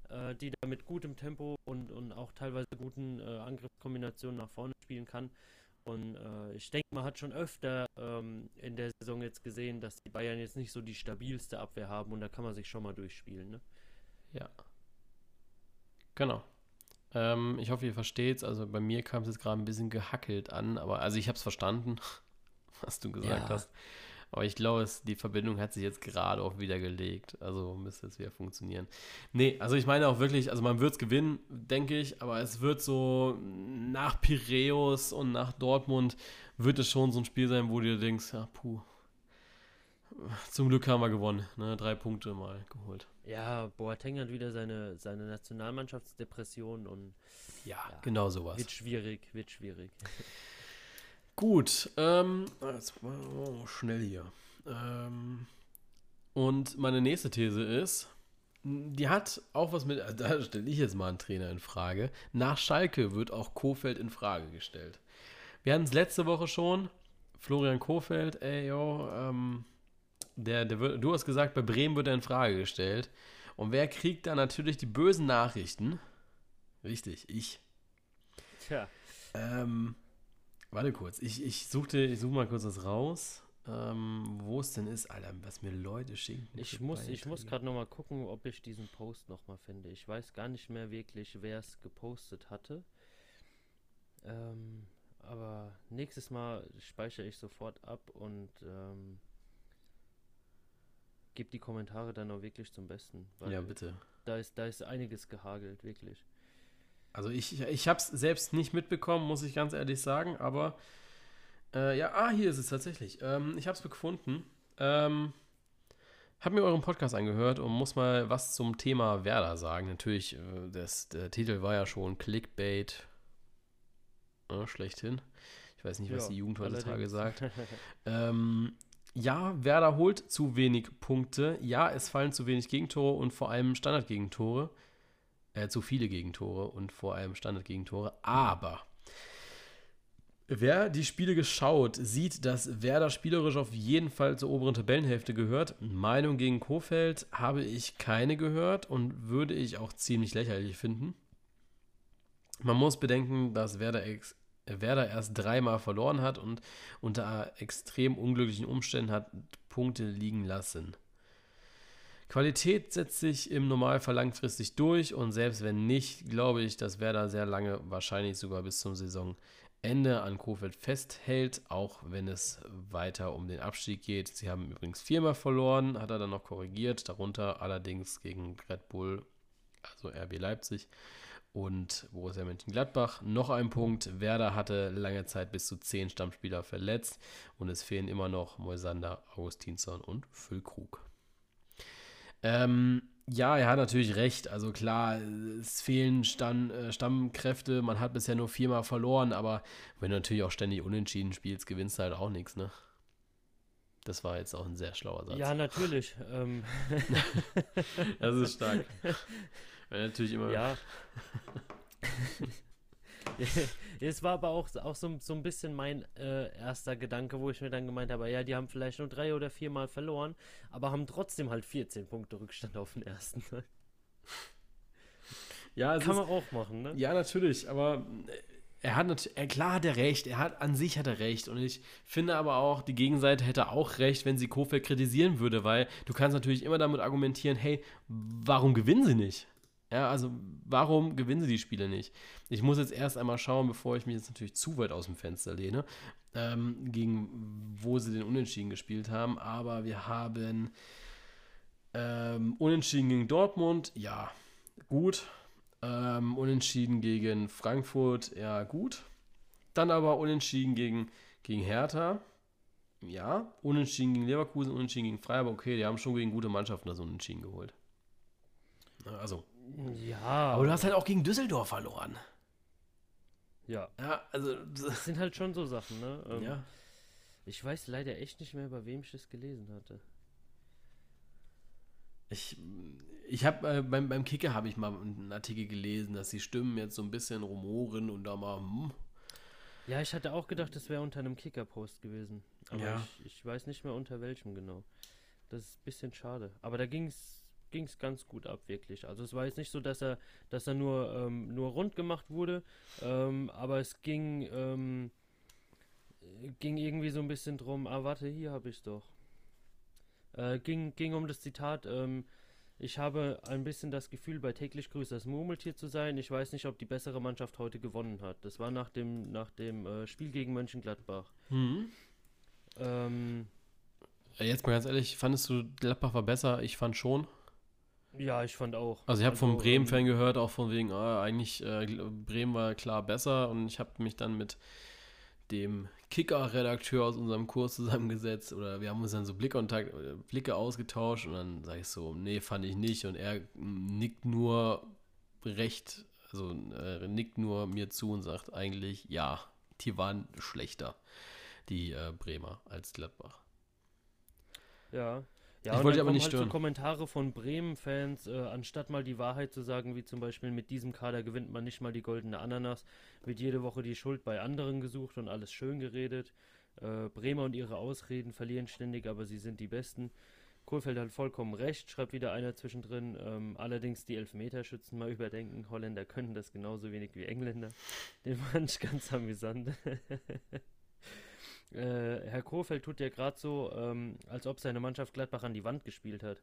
äh, die da mit gutem Tempo und, und auch teilweise guten äh, Angriffskombinationen nach vorne spielen kann. Und äh, ich denke, man hat schon öfter ähm, in der Saison jetzt gesehen, dass die Bayern jetzt nicht so die stabilste Abwehr haben und da kann man sich schon mal durchspielen. Ne? Ja. Genau. Ähm, ich hoffe, ihr versteht es. Also bei mir kam es jetzt gerade ein bisschen gehackelt an, aber also ich habe es verstanden, was du gesagt ja. hast. Aber ich glaube, die Verbindung hat sich jetzt gerade auch wieder gelegt. Also müsste es wieder funktionieren. Nee, also ich meine auch wirklich, also man wird es gewinnen, denke ich, aber es wird so nach Piräus und nach Dortmund wird es schon so ein Spiel sein, wo du dir denkst, ja, puh, zum Glück haben wir gewonnen, ne? drei Punkte mal geholt. Ja, Boateng hat wieder seine, seine Nationalmannschaftsdepression und ja, ja, genau sowas. Wird schwierig, wird schwierig. Gut, ähm, jetzt oh, schnell hier. Ähm, und meine nächste These ist, Die hat auch was mit, da stelle ich jetzt mal einen Trainer in Frage. Nach Schalke wird auch Kofeld in Frage gestellt. Wir hatten es letzte Woche schon. Florian Kofeld, ey, yo, ähm, der, der wird, du hast gesagt, bei Bremen wird er in Frage gestellt. Und wer kriegt da natürlich die bösen Nachrichten? Richtig, ich. Tja. Ähm, warte kurz, ich, ich suchte, ich suche mal kurz das raus ähm, wo es denn ist, Alter, was mir Leute schicken. Ich muss, ich muss gerade nochmal gucken, ob ich diesen Post nochmal finde. Ich weiß gar nicht mehr wirklich, wer es gepostet hatte. Ähm, aber nächstes Mal speichere ich sofort ab und ähm, gebe die Kommentare dann auch wirklich zum Besten. ja, bitte. Da ist, da ist einiges gehagelt, wirklich. Also ich, ich habe es selbst nicht mitbekommen, muss ich ganz ehrlich sagen, aber äh, ja, ah, hier ist es tatsächlich. Ähm, ich habe es gefunden. Ähm, habe mir euren Podcast angehört und muss mal was zum Thema Werder sagen. Natürlich, äh, das, der Titel war ja schon Clickbait. Ja, schlechthin. Ich weiß nicht, was ja, die Jugend heutzutage sagt. ähm, ja, Werder holt zu wenig Punkte. Ja, es fallen zu wenig Gegentore und vor allem Standardgegentore. Äh, zu viele Gegentore und vor allem Standardgegentore. Aber Wer die Spiele geschaut, sieht, dass Werder spielerisch auf jeden Fall zur oberen Tabellenhälfte gehört. Meinung gegen Kofeld habe ich keine gehört und würde ich auch ziemlich lächerlich finden. Man muss bedenken, dass Werder, ex Werder erst dreimal verloren hat und unter extrem unglücklichen Umständen hat Punkte liegen lassen. Qualität setzt sich im Normalfall langfristig durch und selbst wenn nicht, glaube ich, dass Werder sehr lange, wahrscheinlich sogar bis zum Saison Ende an Kofeld festhält, auch wenn es weiter um den Abstieg geht. Sie haben übrigens viermal verloren, hat er dann noch korrigiert, darunter allerdings gegen Red Bull, also RB Leipzig und Borussia Mönchengladbach. Noch ein Punkt, Werder hatte lange Zeit bis zu zehn Stammspieler verletzt und es fehlen immer noch Moisander, Augustinsson und Füllkrug. Ähm, ja, er hat natürlich recht. Also klar, es fehlen Stamm, äh, Stammkräfte. Man hat bisher nur viermal verloren, aber wenn du natürlich auch ständig unentschieden spielst, gewinnst du halt auch nichts, ne? Das war jetzt auch ein sehr schlauer Satz. Ja, natürlich. Ähm. das ist stark. Weil natürlich immer. Ja. Es war aber auch, auch so, so ein bisschen mein äh, erster Gedanke, wo ich mir dann gemeint habe, ja, die haben vielleicht nur drei oder viermal verloren, aber haben trotzdem halt 14 Punkte Rückstand auf den ersten. ja, kann man auch machen, ne? Ja, natürlich, aber äh, er hat natürlich, äh, klar hat er recht, er hat an sich hat er recht und ich finde aber auch, die Gegenseite hätte auch recht, wenn sie Kofeld kritisieren würde, weil du kannst natürlich immer damit argumentieren, hey, warum gewinnen sie nicht? Ja, also warum gewinnen sie die Spiele nicht? Ich muss jetzt erst einmal schauen, bevor ich mich jetzt natürlich zu weit aus dem Fenster lehne, ähm, gegen wo sie den Unentschieden gespielt haben. Aber wir haben ähm, Unentschieden gegen Dortmund, ja, gut. Ähm, unentschieden gegen Frankfurt, ja, gut. Dann aber Unentschieden gegen, gegen Hertha, ja. Unentschieden gegen Leverkusen, Unentschieden gegen Freiburg, okay, die haben schon gegen gute Mannschaften das Unentschieden geholt. Also, ja. Aber du hast halt auch gegen Düsseldorf verloren. Ja. Ja, also. Das sind halt schon so Sachen, ne? Ähm, ja. Ich weiß leider echt nicht mehr, bei wem ich das gelesen hatte. Ich, ich habe äh, beim, beim Kicker habe ich mal einen Artikel gelesen, dass die Stimmen jetzt so ein bisschen rumoren und da mal. Hm. Ja, ich hatte auch gedacht, das wäre unter einem Kicker-Post gewesen. Aber ja. ich, ich weiß nicht mehr unter welchem genau. Das ist ein bisschen schade. Aber da ging es ging es ganz gut ab, wirklich. Also es war jetzt nicht so, dass er, dass er nur, ähm, nur rund gemacht wurde, ähm, aber es ging, ähm, ging irgendwie so ein bisschen drum, ah warte, hier habe ich es doch. Äh, ging, ging um das Zitat, ähm, ich habe ein bisschen das Gefühl, bei täglich grüßt das Murmeltier zu sein. Ich weiß nicht, ob die bessere Mannschaft heute gewonnen hat. Das war nach dem, nach dem äh, Spiel gegen Mönchengladbach. Mhm. Ähm, Jetzt mal ganz ehrlich, fandest du Gladbach war besser? Ich fand schon. Ja, ich fand auch. Also ich habe also, vom Bremen-Fan ähm, gehört, auch von wegen, ah, eigentlich äh, Bremen war klar besser und ich habe mich dann mit dem Kicker-Redakteur aus unserem Kurs zusammengesetzt oder wir haben uns dann so Blickkontakt, äh, Blicke ausgetauscht und dann sage ich so, nee, fand ich nicht und er nickt nur recht, also äh, nickt nur mir zu und sagt eigentlich, ja, die waren schlechter, die äh, Bremer als Gladbach. Ja, Ja, ich und wollte aber nicht kommen halt stören. so Kommentare von Bremen-Fans, äh, anstatt mal die Wahrheit zu sagen, wie zum Beispiel mit diesem Kader gewinnt man nicht mal die goldene Ananas, wird jede Woche die Schuld bei anderen gesucht und alles schön geredet. Äh, Bremer und ihre Ausreden verlieren ständig, aber sie sind die Besten. Kohlfeld hat vollkommen recht, schreibt wieder einer zwischendrin. Ähm, allerdings die Elfmeterschützen mal überdenken. Holländer können das genauso wenig wie Engländer. Den fand ich ganz amüsant. äh, Herr Kohlfeld tut ja gerade so, ähm, als ob seine Mannschaft Gladbach an die Wand gespielt hat.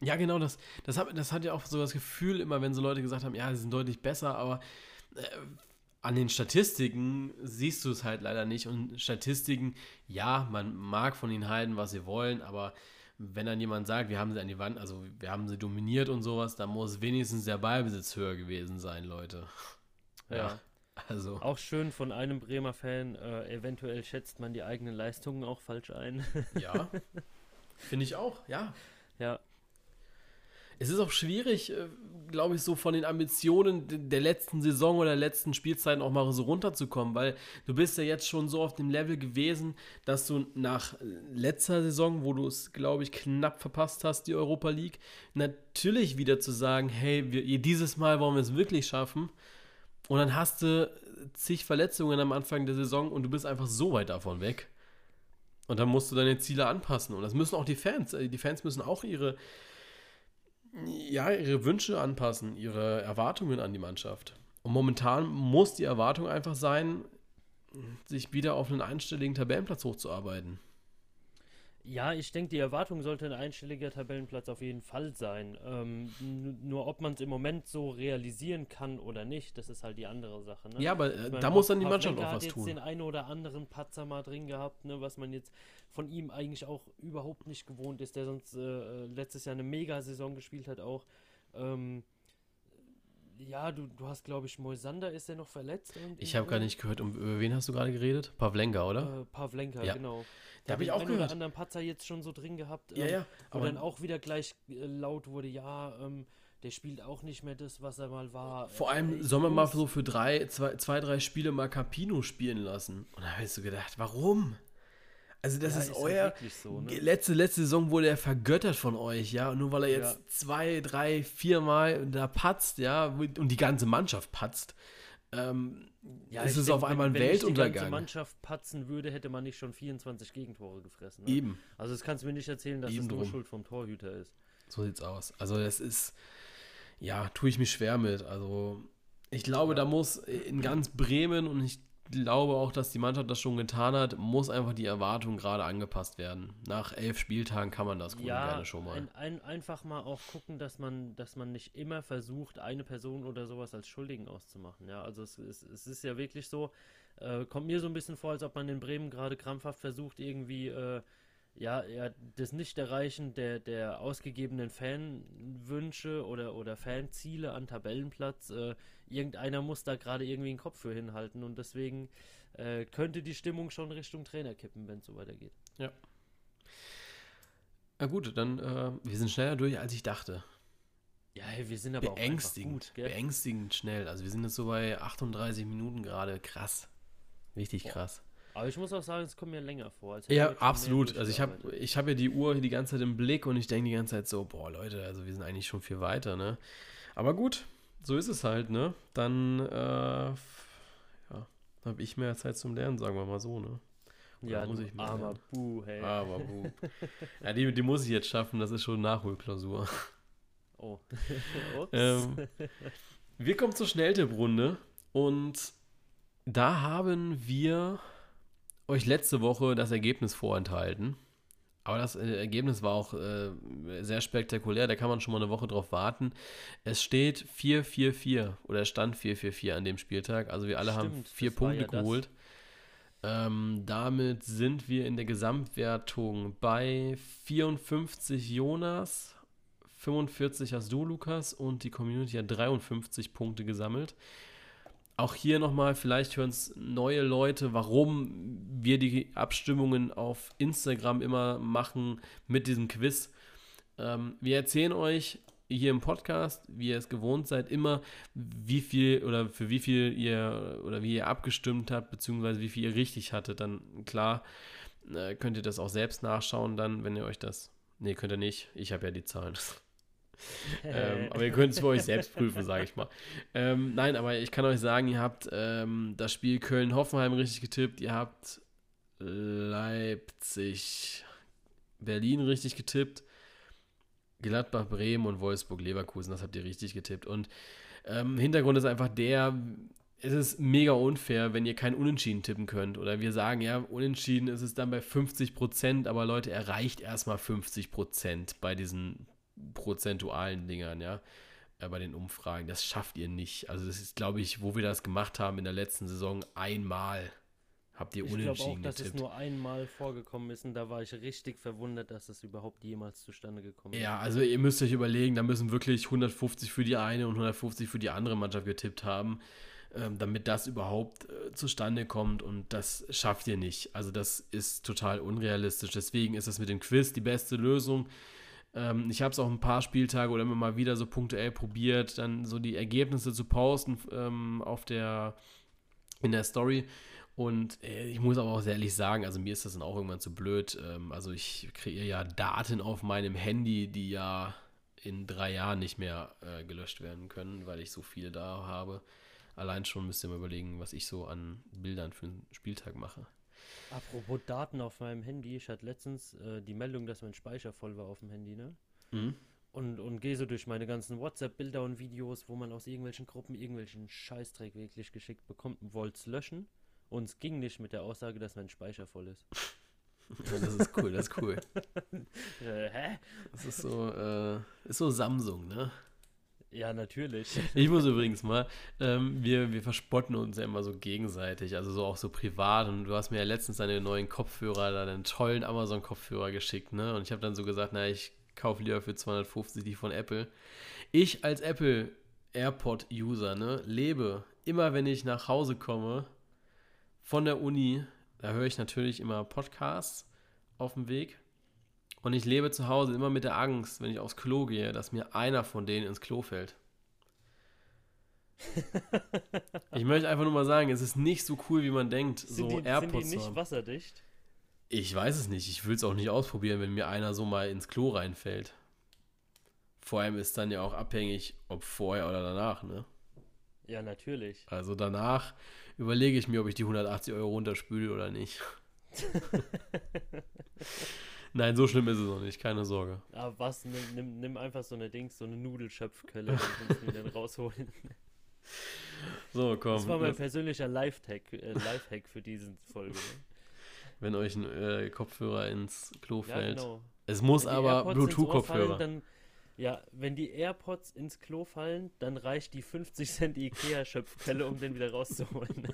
Ja, genau, das, das, hat, das hat ja auch so das Gefühl immer, wenn so Leute gesagt haben, ja, sie sind deutlich besser, aber äh, an den Statistiken siehst du es halt leider nicht. Und Statistiken, ja, man mag von ihnen halten, was sie wollen, aber wenn dann jemand sagt, wir haben sie an die Wand, also wir haben sie dominiert und sowas, dann muss wenigstens der Ballbesitz höher gewesen sein, Leute. Ja. Ja. Also, Auch schön von einem Bremer Fan, äh, eventuell schätzt man die eigenen Leistungen auch falsch ein. ja. Finde ich auch, ja. ja, Es ist auch schwierig, äh, glaube ich, so von den Ambitionen de- der letzten Saison oder der letzten Spielzeiten auch mal so runterzukommen, weil du bist ja jetzt schon so auf dem Level gewesen, dass du nach letzter Saison, wo du es, glaube ich, knapp verpasst hast, die Europa League, natürlich wieder zu sagen, hey, wir, dieses Mal wollen wir es wirklich schaffen. Und dann hast du zig Verletzungen am Anfang der Saison und du bist einfach so weit davon weg. Und dann musst du deine Ziele anpassen. Und das müssen auch die Fans. Äh, Die Fans müssen auch ihre, ja, ihre Wünsche anpassen, ihre Erwartungen an die Mannschaft. Und momentan muss die Erwartung einfach sein, sich wieder auf einen einstelligen Tabellenplatz hochzuarbeiten. Ja, ich denke, die Erwartung sollte ein einstelliger Tabellenplatz auf jeden Fall sein. Ähm, nur ob man es im Moment so realisieren kann oder nicht, das ist halt die andere Sache. Ne? Ja, aber äh, meine, da muss dann die Mannschaft auch hat was jetzt tun. den einen oder anderen Patzer mal drin gehabt, ne, was man jetzt von ihm eigentlich auch überhaupt nicht gewohnt ist, der sonst äh, letztes Jahr eine Mega-Saison gespielt hat auch. Ähm, ja, du, du hast, glaube ich, Moisander, ist der noch verletzt? Ich habe gar nicht gehört, um, über wen hast du gerade geredet? Pavlenka, oder? Äh, Pavlenka, Ja. genau. Da hab ich auch einen gehört. oder anderen Patzer jetzt schon so drin gehabt. ja, ähm, ja. Wo Aber dann auch wieder gleich äh, laut wurde, ja, ähm, der spielt auch nicht mehr das, was er mal war. vor Äh, allem ich soll man mal so für drei, zwei, zwei, drei Spiele mal Capino spielen lassen. Und da hast du gedacht, warum? Also das Ja, ist, halt euer... so, ne? Letzte, letzte Saison wurde er vergöttert von euch, ja. Und nur weil er jetzt Ja. zwei, drei, vier Mal da patzt, ja, und die ganze Mannschaft patzt, ähm, Ja, ist es denk, auf einmal ein wenn, wenn die ganze Weltuntergang. Mannschaft patzen würde, hätte man nicht schon 24 Gegentore gefressen. Ne? Eben, Also das kannst du mir nicht erzählen, dass Eben das nur. Schuld vom Torhüter ist. so sieht's aus. Also das ist, ja, tue ich mich schwer mit. Also ich glaube, da muss in ganz Bremen und ich glaube auch, dass die Mannschaft das schon getan hat, muss einfach die Erwartung gerade angepasst werden. Nach elf Spieltagen kann man das gut Ja, gerne schon mal. ein, ein, einfach mal auch gucken, dass man, dass man nicht immer versucht, eine Person oder sowas als Schuldigen auszumachen. Ja, also es, es, es ist ja wirklich so, äh, kommt mir so ein bisschen vor, als ob man in Bremen gerade krampfhaft versucht, irgendwie äh, ja, ja, das Nicht-Erreichen der, der ausgegebenen Fanwünsche oder, oder Fanziele an Tabellenplatz. Äh, irgendeiner muss da gerade irgendwie einen Kopf für hinhalten und deswegen äh, könnte die Stimmung schon Richtung Trainer kippen, wenn es so weitergeht. Na gut, dann, äh, wir sind schneller durch, als ich dachte. Ja, hey, wir sind aber auch einfach Beängstigend, gut, gell? beängstigend schnell. Also wir sind jetzt so bei 38 Minuten gerade. Krass. Richtig krass. Aber ich muss auch sagen, es kommt mir länger vor. Ja, absolut. Also ich habe ich hab ja die Uhr die ganze Zeit im Blick und ich denke die ganze Zeit so, boah Leute, also wir sind eigentlich schon viel weiter, ne? Aber gut, so ist es halt, ne? Dann, äh, ja, habe ich mehr Zeit zum Lernen, sagen wir mal so, ne? Oder Ja, muss ich mal lernen? Buh, hey. Aber buh. ja, die, die muss ich jetzt schaffen, das ist schon Nachholklausur. Oh. Ähm, wir kommen zur Schnelltipprunde und da haben wir euch letzte Woche das Ergebnis vorenthalten. Aber das äh, Ergebnis war auch äh, sehr spektakulär, da kann man schon mal eine Woche drauf warten. Es steht 4-4-4 oder es stand 4-4-4 an dem Spieltag. Also wir alle haben Stimmt, vier das war Punkte ja geholt. Ähm, damit sind wir in der Gesamtwertung bei 54 Jonas, 45 hast du, Lukas, und die Community hat 53 Punkte gesammelt. Auch hier nochmal, vielleicht hören es neue Leute, warum wir die Abstimmungen auf Instagram immer machen mit diesem Quiz. Ähm, wir erzählen euch hier im Podcast, wie ihr es gewohnt seid, immer, wie viel oder für wie viel ihr oder wie ihr abgestimmt habt, beziehungsweise wie viel ihr richtig hattet. Dann klar, äh, könnt ihr das auch selbst nachschauen, dann, wenn ihr euch das Nee, könnt ihr nicht. Ich habe ja die Zahlen. ähm, aber ihr könnt es für euch selbst prüfen, sage ich mal. Ähm, nein, aber ich kann euch sagen, ihr habt ähm, das Spiel Köln-Hoffenheim richtig getippt. Ihr habt Leipzig-Berlin richtig getippt. Gladbach, Bremen und Wolfsburg-Leverkusen, das habt ihr richtig getippt. Und ähm, Hintergrund ist einfach der, es ist mega unfair, wenn ihr kein Unentschieden tippen könnt. Oder wir sagen, ja, Unentschieden ist es dann bei 50 Prozent, aber Leute, erreicht erstmal 50 Prozent bei diesen prozentualen Dingern, ja, äh, bei den Umfragen. Das schafft ihr nicht. Also, das ist, glaube ich, wo wir das gemacht haben in der letzten Saison, einmal habt ihr Ich unentschieden glaube auch, dass getippt. es nur einmal vorgekommen ist und da war ich richtig verwundert, dass es überhaupt jemals zustande gekommen ist. Ja, also ihr müsst euch überlegen, da müssen wirklich 150 für die eine und 150 für die andere Mannschaft getippt haben, ähm, damit das überhaupt äh, zustande kommt und das schafft ihr nicht. Also das ist total unrealistisch. Deswegen ist das mit dem Quiz die beste Lösung. Ähm, ich habe es auch ein paar Spieltage oder immer mal wieder so punktuell probiert, dann so die Ergebnisse zu posten ähm, auf der in der Story. Und äh, ich muss aber auch sehr ehrlich sagen, also mir ist das dann auch irgendwann zu blöd. Ähm, also ich kreiere ja Daten auf meinem Handy, die ja in drei Jahren nicht mehr äh, gelöscht werden können, weil ich so viele da habe. Allein schon müsst ihr mal überlegen, was ich so an Bildern für einen Spieltag mache. Apropos Daten auf meinem Handy, ich hatte letztens äh, die Meldung, dass mein Speicher voll war auf dem Handy, ne? Mhm. Und, und gehe so durch meine ganzen WhatsApp-Bilder und Videos, wo man aus irgendwelchen Gruppen irgendwelchen Scheißdreck wirklich geschickt bekommt und wollte es löschen. Und es ging nicht mit der Aussage, dass mein Speicher voll ist. Das ist cool, das ist cool. Äh, hä? Das ist so, äh, ist so Samsung, ne? Ja, natürlich. Ich muss übrigens mal, ähm, wir, wir verspotten uns ja immer so gegenseitig, also so auch so privat. Und du hast mir ja letztens deine neuen Kopfhörer, deinen tollen Amazon-Kopfhörer geschickt, ne? Und ich habe dann so gesagt, na, ich kaufe lieber für 250 die von Apple. Ich als Apple AirPod-User, ne, lebe immer, wenn ich nach Hause komme von der Uni, da höre ich natürlich immer Podcasts auf dem Weg. Und ich lebe zu Hause immer mit der Angst, wenn ich aufs Klo gehe, dass mir einer von denen ins Klo fällt. Ich möchte einfach nur mal sagen, es ist nicht so cool, wie man denkt, Sind, so die, sind die AirPods nicht haben. wasserdicht? Ich weiß es nicht. Ich will es auch nicht ausprobieren, wenn mir einer so mal ins Klo reinfällt. Vor allem ist dann ja auch abhängig, ob vorher oder danach, ne? Ja, natürlich. Also danach überlege ich mir, ob ich die 180 Euro runterspüle oder nicht. Nein, so schlimm ist es noch nicht, keine Sorge. Aber was, nimm, nimm, einfach so eine Dings, so eine Nudelschöpfquelle und kannst ihn dann rausholen. So, komm. Das war mein persönlicher Lifehack, äh, Lifehack für diese Folge. wenn euch ein äh, Kopfhörer ins Klo Ja, fällt. genau. Es muss aber Bluetooth-Kopfhörer. Ja, wenn die AirPods ins Klo fallen, dann reicht die 50 Cent Ikea-Schöpfquelle, um den wieder rauszuholen.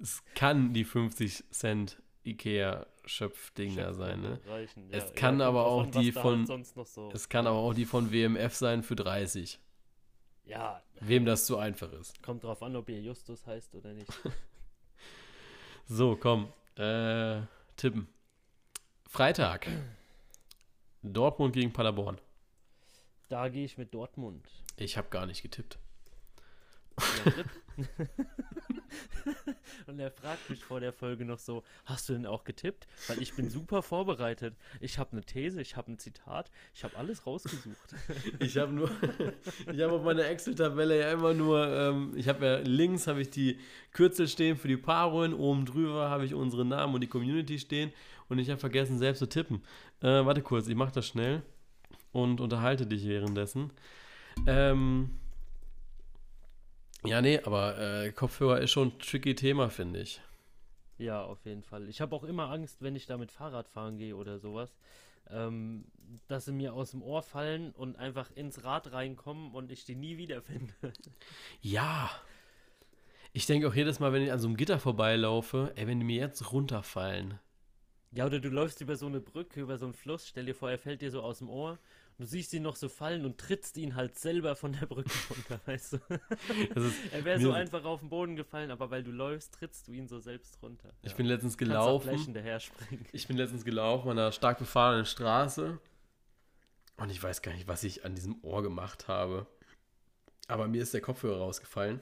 Es kann die 50 Cent Ikea-Schöpfdinger Schöpfquelle sein, ne? Reichen. Es kann kommt aber auch an, die von- Halt so. Es kann aber auch die von WMF sein für 30. ja, Wem das zu einfach ist. kommt drauf an, ob ihr Justus heißt oder nicht. So, komm. Äh, tippen. Freitag. Dortmund gegen Paderborn. Da gehe ich mit Dortmund. Ich habe gar nicht getippt. Und er fragt mich vor der Folge noch so, hast du denn auch getippt? Weil ich bin super vorbereitet. Ich habe eine These, ich habe ein Zitat, ich habe alles rausgesucht. Ich habe nur, ich habe auf meiner Excel-Tabelle ja immer nur, ähm, ich habe ja links habe ich die Kürzel stehen für die Paarungen, oben drüber habe ich unsere Namen und die Community stehen und ich habe vergessen selbst zu tippen. Äh, warte kurz, ich mache das schnell und unterhalte dich währenddessen. Ähm, ja, nee, aber äh, Kopfhörer ist schon ein tricky Thema, finde ich. Ja, auf jeden Fall. Ich habe auch immer Angst, wenn ich da mit Fahrrad fahren gehe oder sowas, ähm, dass sie mir aus dem Ohr fallen und einfach ins Rad reinkommen und ich die nie wiederfinde. Ja. Ich denke auch jedes Mal, wenn ich an so einem Gitter vorbeilaufe, ey, wenn die mir jetzt runterfallen. Ja, oder du läufst über so eine Brücke, über so einen Fluss, stell dir vor, er fällt dir so aus dem Ohr. Du siehst ihn noch so fallen und trittst ihn halt selber von der Brücke runter, weißt du? Ist, Er wäre so einfach auf den Boden gefallen, aber weil du läufst, trittst du ihn so selbst runter. ich bin letztens gelaufen. Ich bin letztens gelaufen an einer stark befahrenen Straße. Und ich weiß gar nicht, was ich an diesem Ohr gemacht habe. Aber mir ist der Kopfhörer rausgefallen.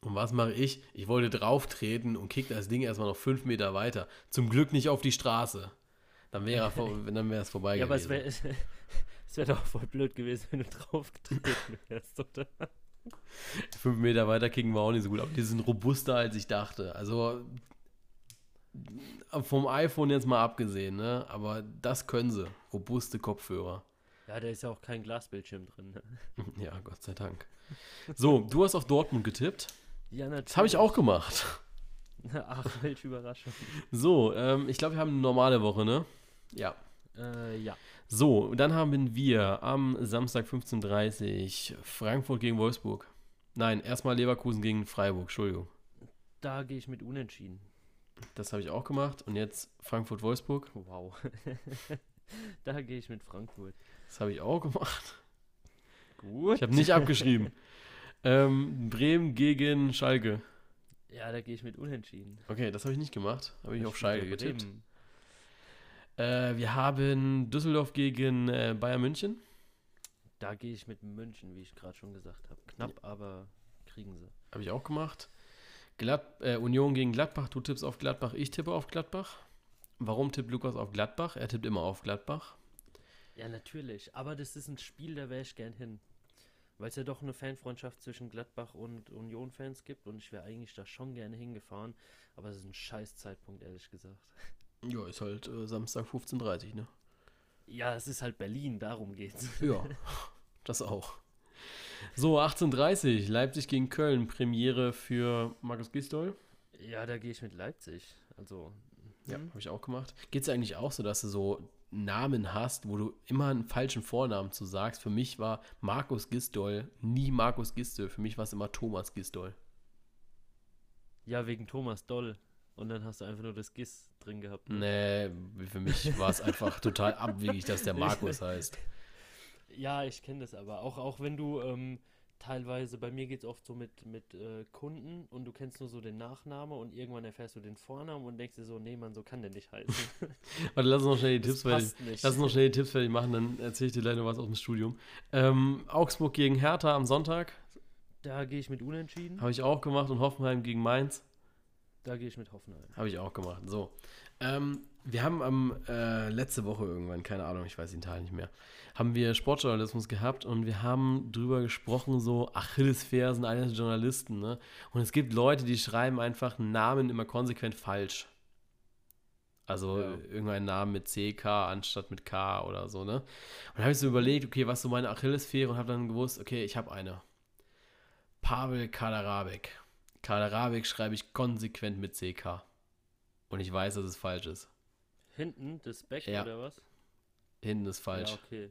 Und was mache ich? Ich wollte drauf treten und kick das Ding erstmal noch fünf Meter weiter. Zum Glück nicht auf die Straße. Dann wäre dann es vorbei Ja, aber es gewesen. wäre wär doch voll blöd gewesen, wenn du draufgetreten wärst, oder? Fünf Meter weiter kicken wir auch nicht so gut, aber die sind robuster, als ich dachte. Also vom iPhone jetzt mal abgesehen, ne? Aber das können sie. Robuste Kopfhörer. Ja, da ist ja auch kein Glasbildschirm drin. Ne? Ja, Gott sei Dank. So, du hast auf Dortmund getippt. Ja, natürlich. Das habe ich auch gemacht. Ach, welche Überraschung. So, ähm, ich glaube, wir haben eine normale Woche, ne? Ja. Äh, ja. So, dann haben wir am Samstag 15.30 Uhr Frankfurt gegen Wolfsburg. Nein, erstmal Leverkusen gegen Freiburg, Entschuldigung. Da gehe ich mit Unentschieden. Das habe ich auch gemacht. Und jetzt Frankfurt-Wolfsburg. Wow. da gehe ich mit Frankfurt. Das habe ich auch gemacht. Gut. Ich habe nicht abgeschrieben. ähm, Bremen gegen Schalke. Ja, da gehe ich mit Unentschieden. Okay, das habe ich nicht gemacht. Habe ich Da auf Schalke getippt. Bremen. Äh, wir haben Düsseldorf gegen äh, Bayern München. Da gehe ich mit München, wie ich gerade schon gesagt habe. Knapp, aber kriegen sie. Habe ich auch gemacht. Glad äh, Union gegen Gladbach. Du tippst auf Gladbach, ich tippe auf Gladbach. Warum tippt Lukas auf Gladbach? Er tippt immer auf Gladbach. Ja, natürlich. Aber das ist ein Spiel, da wäre ich gern hin. Weil es ja doch eine Fanfreundschaft zwischen Gladbach und Union-Fans gibt und ich wäre eigentlich da schon gerne hingefahren. Aber es ist ein scheiß Zeitpunkt, ehrlich gesagt. Ja, ist halt äh, Samstag 15.30 Uhr, ne? Ja, es ist halt Berlin, darum geht's. Ja, das auch. So, 18.30 Uhr, Leipzig gegen Köln. Premiere für Markus Gisdol. Ja, da gehe ich mit Leipzig. Also, Ja, hm, habe ich auch gemacht. Geht es eigentlich auch so, dass du so Namen hast, wo du immer einen falschen Vornamen zu sagst? Für mich war Markus Gisdol nie Markus Gisdol. Für mich war es immer Thomas Gisdol. ja, wegen Thomas Doll. Und dann hast du einfach nur das Gis drin gehabt. ne? Nee, für mich war es einfach total abwegig, dass der Markus heißt. Ja, ich kenne das aber. Auch, auch wenn du ähm, teilweise, bei mir geht es oft so mit, mit äh, Kunden und du kennst nur so den Nachnamen und irgendwann erfährst du den Vornamen und denkst dir so, nee, Mann, so kann der nicht heißen. Warte, lass uns noch schnell die Das Tipps fertig. nicht. Lass uns noch schnell die Tipps fertig machen, dann erzähle ich dir gleich noch was aus dem Studium. Ähm, Augsburg gegen Hertha am Sonntag. Da gehe ich mit Unentschieden. Habe ich auch gemacht und Hoffenheim gegen Mainz. Da gehe ich mit Hoffenheim. Habe ich auch gemacht. So. Ähm, wir haben am äh, letzte Woche irgendwann, keine Ahnung, ich weiß den Teil nicht mehr, haben wir Sportjournalismus gehabt und wir haben drüber gesprochen, so Achillesfersen eines Journalisten. Ne? Und es gibt Leute, die schreiben einfach Namen immer konsequent falsch. Also Ja. irgendeinen Namen mit CK anstatt mit K oder so, ne? Und habe ich so überlegt, okay, was ist so meine Achillesferse und habe dann gewusst, okay, ich habe eine. Pavel Kaderabek. Kaderabek schreibe ich konsequent mit CK. Und ich weiß, dass es falsch ist. Hinten, das Back Ja. oder was? Hinten ist falsch. Ja, okay.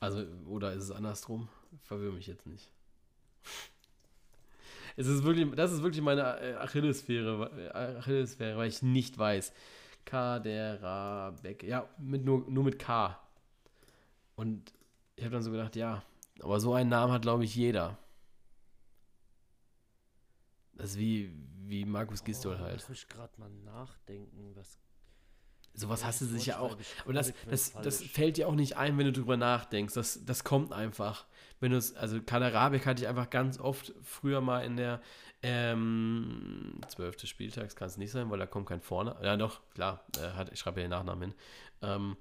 Also, oder ist es andersrum? Verwirr mich jetzt nicht. Es ist wirklich, das ist wirklich meine äh, Achillesferse, äh, Achillesferse, weil ich nicht weiß. Kaderabek. Ja, mit, nur, nur mit K. Und ich habe dann so gedacht, ja, aber so einen Namen hat, glaube ich, jeder. Das ist wie, wie Markus Gistol Oh, halt. Lass mich gerade mal nachdenken, was. Sowas hast du sicher auch. ich Aber das, das, das fällt dir auch nicht ein, wenn du drüber nachdenkst. Das, das kommt einfach. Wenn du es, also Kaderabek hatte ich einfach ganz oft früher mal in der ähm, 12. Spieltags, kann es nicht sein, weil da kommt kein Vorne. Ja, doch, klar, hat, ich schreibe ja den Nachnamen hin. Ähm,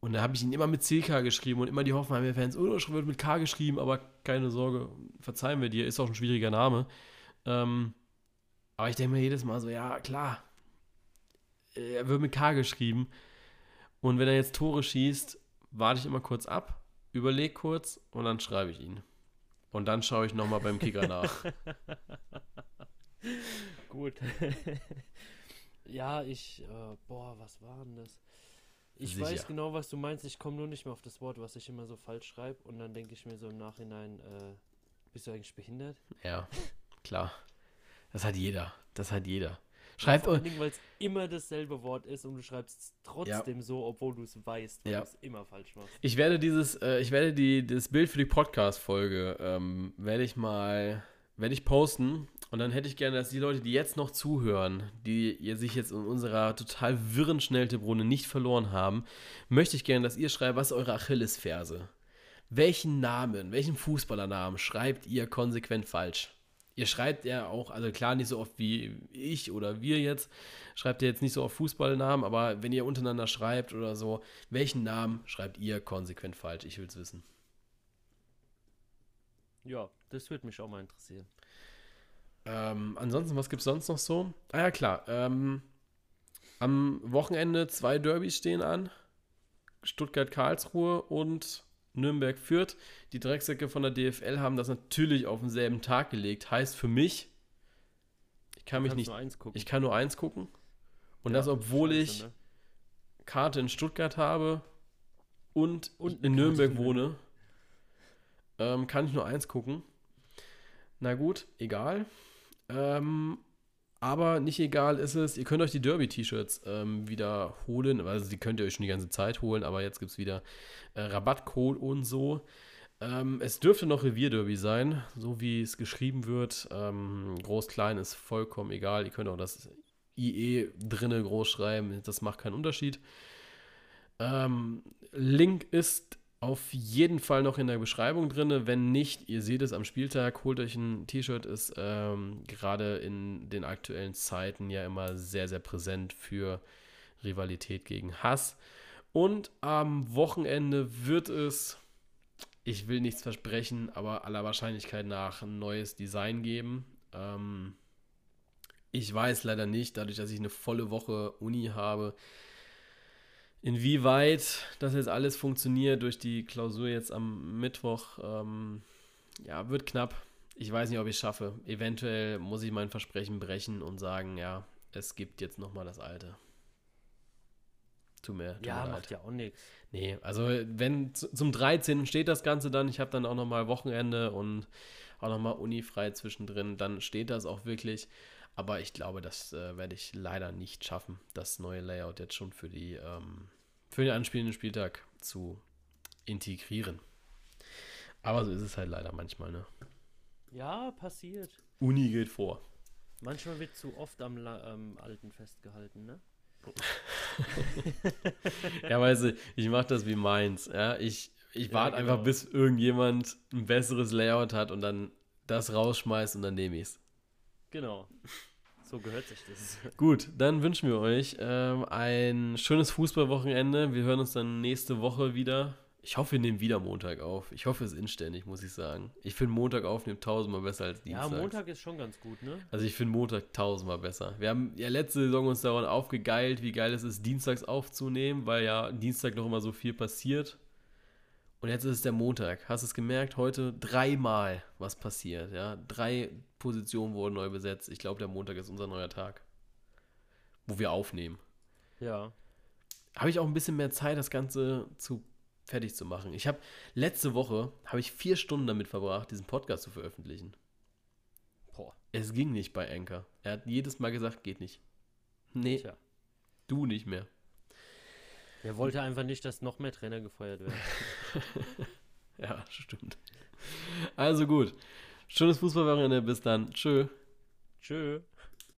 und da habe ich ihn immer mit CK geschrieben und immer die Hoffenheimer-Fans, oh, das wird mit K geschrieben, aber keine Sorge, verzeihen wir dir, ist auch ein schwieriger Name. Ähm, aber ich denke mir jedes Mal so, ja, klar, er wird mit K geschrieben. Und wenn er jetzt Tore schießt, warte ich immer kurz ab, überlege kurz und dann schreibe ich ihn. Und dann schaue ich nochmal beim Kicker nach. Gut. ja, ich. Äh, boah, was war denn das? Ich Sicher. weiß genau, was du meinst. Ich komme nur nicht mehr auf das Wort, was ich immer so falsch schreibe. Und dann denke ich mir so im Nachhinein, äh, bist du eigentlich behindert? Ja, klar. Das hat jeder. Das hat jeder. Schreibt Dingen, weil es immer dasselbe Wort ist und du schreibst es trotzdem so, obwohl du es weißt, weil Ja. du es immer falsch machst. Ich werde dieses, äh, ich werde die, das Bild für die Podcast-Folge, ähm, werde ich mal, werde ich posten. Und dann hätte ich gerne, dass die Leute, die jetzt noch zuhören, die ihr sich jetzt in unserer total wirren Schnelltipprunde nicht verloren haben, möchte ich gerne, dass ihr schreibt, was ist eure Achillesferse? Welchen Namen, welchen Fußballernamen schreibt ihr konsequent falsch? Ihr schreibt ja auch, also klar nicht so oft wie ich oder wir jetzt, schreibt ihr jetzt nicht so auf Fußballnamen, aber wenn ihr untereinander schreibt oder so, welchen Namen schreibt ihr konsequent falsch? Ich will es wissen. Ja, das würde mich auch mal interessieren. Ähm, ansonsten, was gibt es sonst noch so? Ah ja, klar. Ähm, am Wochenende zwei Derbys stehen an. Stuttgart-Karlsruhe und Nürnberg-Fürth. Die Drecksäcke von der DFL haben das natürlich auf denselben Tag gelegt. Heißt für mich, ich kann mich nicht. Ich kann nur eins gucken. Und ja, das, obwohl scheiße, ich ne? Karte in Stuttgart habe und, und in Nürnberg wohne, ähm, kann ich nur eins gucken. Na gut, egal. Ähm, aber nicht egal ist es, ihr könnt euch die Derby-T-Shirts ähm, wieder holen. Also die könnt ihr euch schon die ganze Zeit holen, aber jetzt gibt es wieder äh, Rabattcode und so. Ähm, es dürfte noch Revierderby sein, so wie es geschrieben wird. Ähm, groß, klein ist vollkommen egal. Ihr könnt auch das IE drinne groß schreiben, das macht keinen Unterschied. Ähm, Link ist auf jeden Fall noch in der Beschreibung drin. Wenn nicht, ihr seht es am Spieltag, holt euch ein T-Shirt, ist ähm, gerade in den aktuellen Zeiten ja immer sehr, sehr präsent für Rivalität gegen Hass. Und am Wochenende wird es, ich will nichts versprechen, aber aller Wahrscheinlichkeit nach ein neues Design geben. Ähm, ich weiß leider nicht, dadurch, dass ich eine volle Woche Uni habe, Inwieweit das jetzt alles funktioniert durch die Klausur jetzt am Mittwoch, ähm, ja, wird knapp. Ich weiß nicht, ob ich es schaffe. Eventuell muss ich mein Versprechen brechen und sagen, ja, es gibt jetzt nochmal das alte. Tut mir, tut ja, mir macht ja auch nichts. Nee, also wenn zum 13. steht das Ganze dann, ich habe dann auch nochmal Wochenende und auch nochmal Uni frei zwischendrin, dann steht das auch wirklich. Aber ich glaube, das äh, werde ich leider nicht schaffen, das neue Layout jetzt schon für, die, ähm, für den anspielenden Spieltag zu integrieren. Aber so ist es halt leider manchmal, ne? Ja, passiert. Uni geht vor. Manchmal wird zu oft am ähm, Alten festgehalten, ne? ja, weißt du, ich mache das wie meins. Ja? Ich, ich ja, warte genau. einfach, bis irgendjemand ein besseres Layout hat und dann das rausschmeißt und dann nehme ich es. Genau. So gehört sich das. Gut, dann wünschen wir euch ähm, ein schönes Fußballwochenende. Wir hören uns dann nächste Woche wieder. Ich hoffe, wir nehmen wieder Montag auf. Ich hoffe, es ist inständig, muss ich sagen. Ich finde Montag aufnehmen tausendmal besser als Dienstag. Ja, Montag ist schon ganz gut, ne? Also ich finde Montag tausendmal besser. Wir haben ja letzte Saison uns daran aufgegeilt, wie geil es ist, dienstags aufzunehmen, weil ja Dienstag noch immer so viel passiert. Und jetzt ist es der Montag. Hast du es gemerkt? Heute dreimal was passiert. Ja? Drei Positionen wurden neu besetzt. Ich glaube, der Montag ist unser neuer Tag. Wo wir aufnehmen. Ja. Habe ich auch ein bisschen mehr Zeit, das Ganze zu fertig zu machen. Ich habe letzte Woche habe ich vier Stunden damit verbracht, diesen Podcast zu veröffentlichen. Boah. Es ging nicht bei Anchor. Er hat jedes Mal gesagt, geht nicht. Nee. Tja. Du nicht mehr. Er wollte einfach nicht, dass noch mehr Trainer gefeuert werden. ja, stimmt. Also gut. Schönes Fußballwochenende. Bis dann. Tschö. Tschö.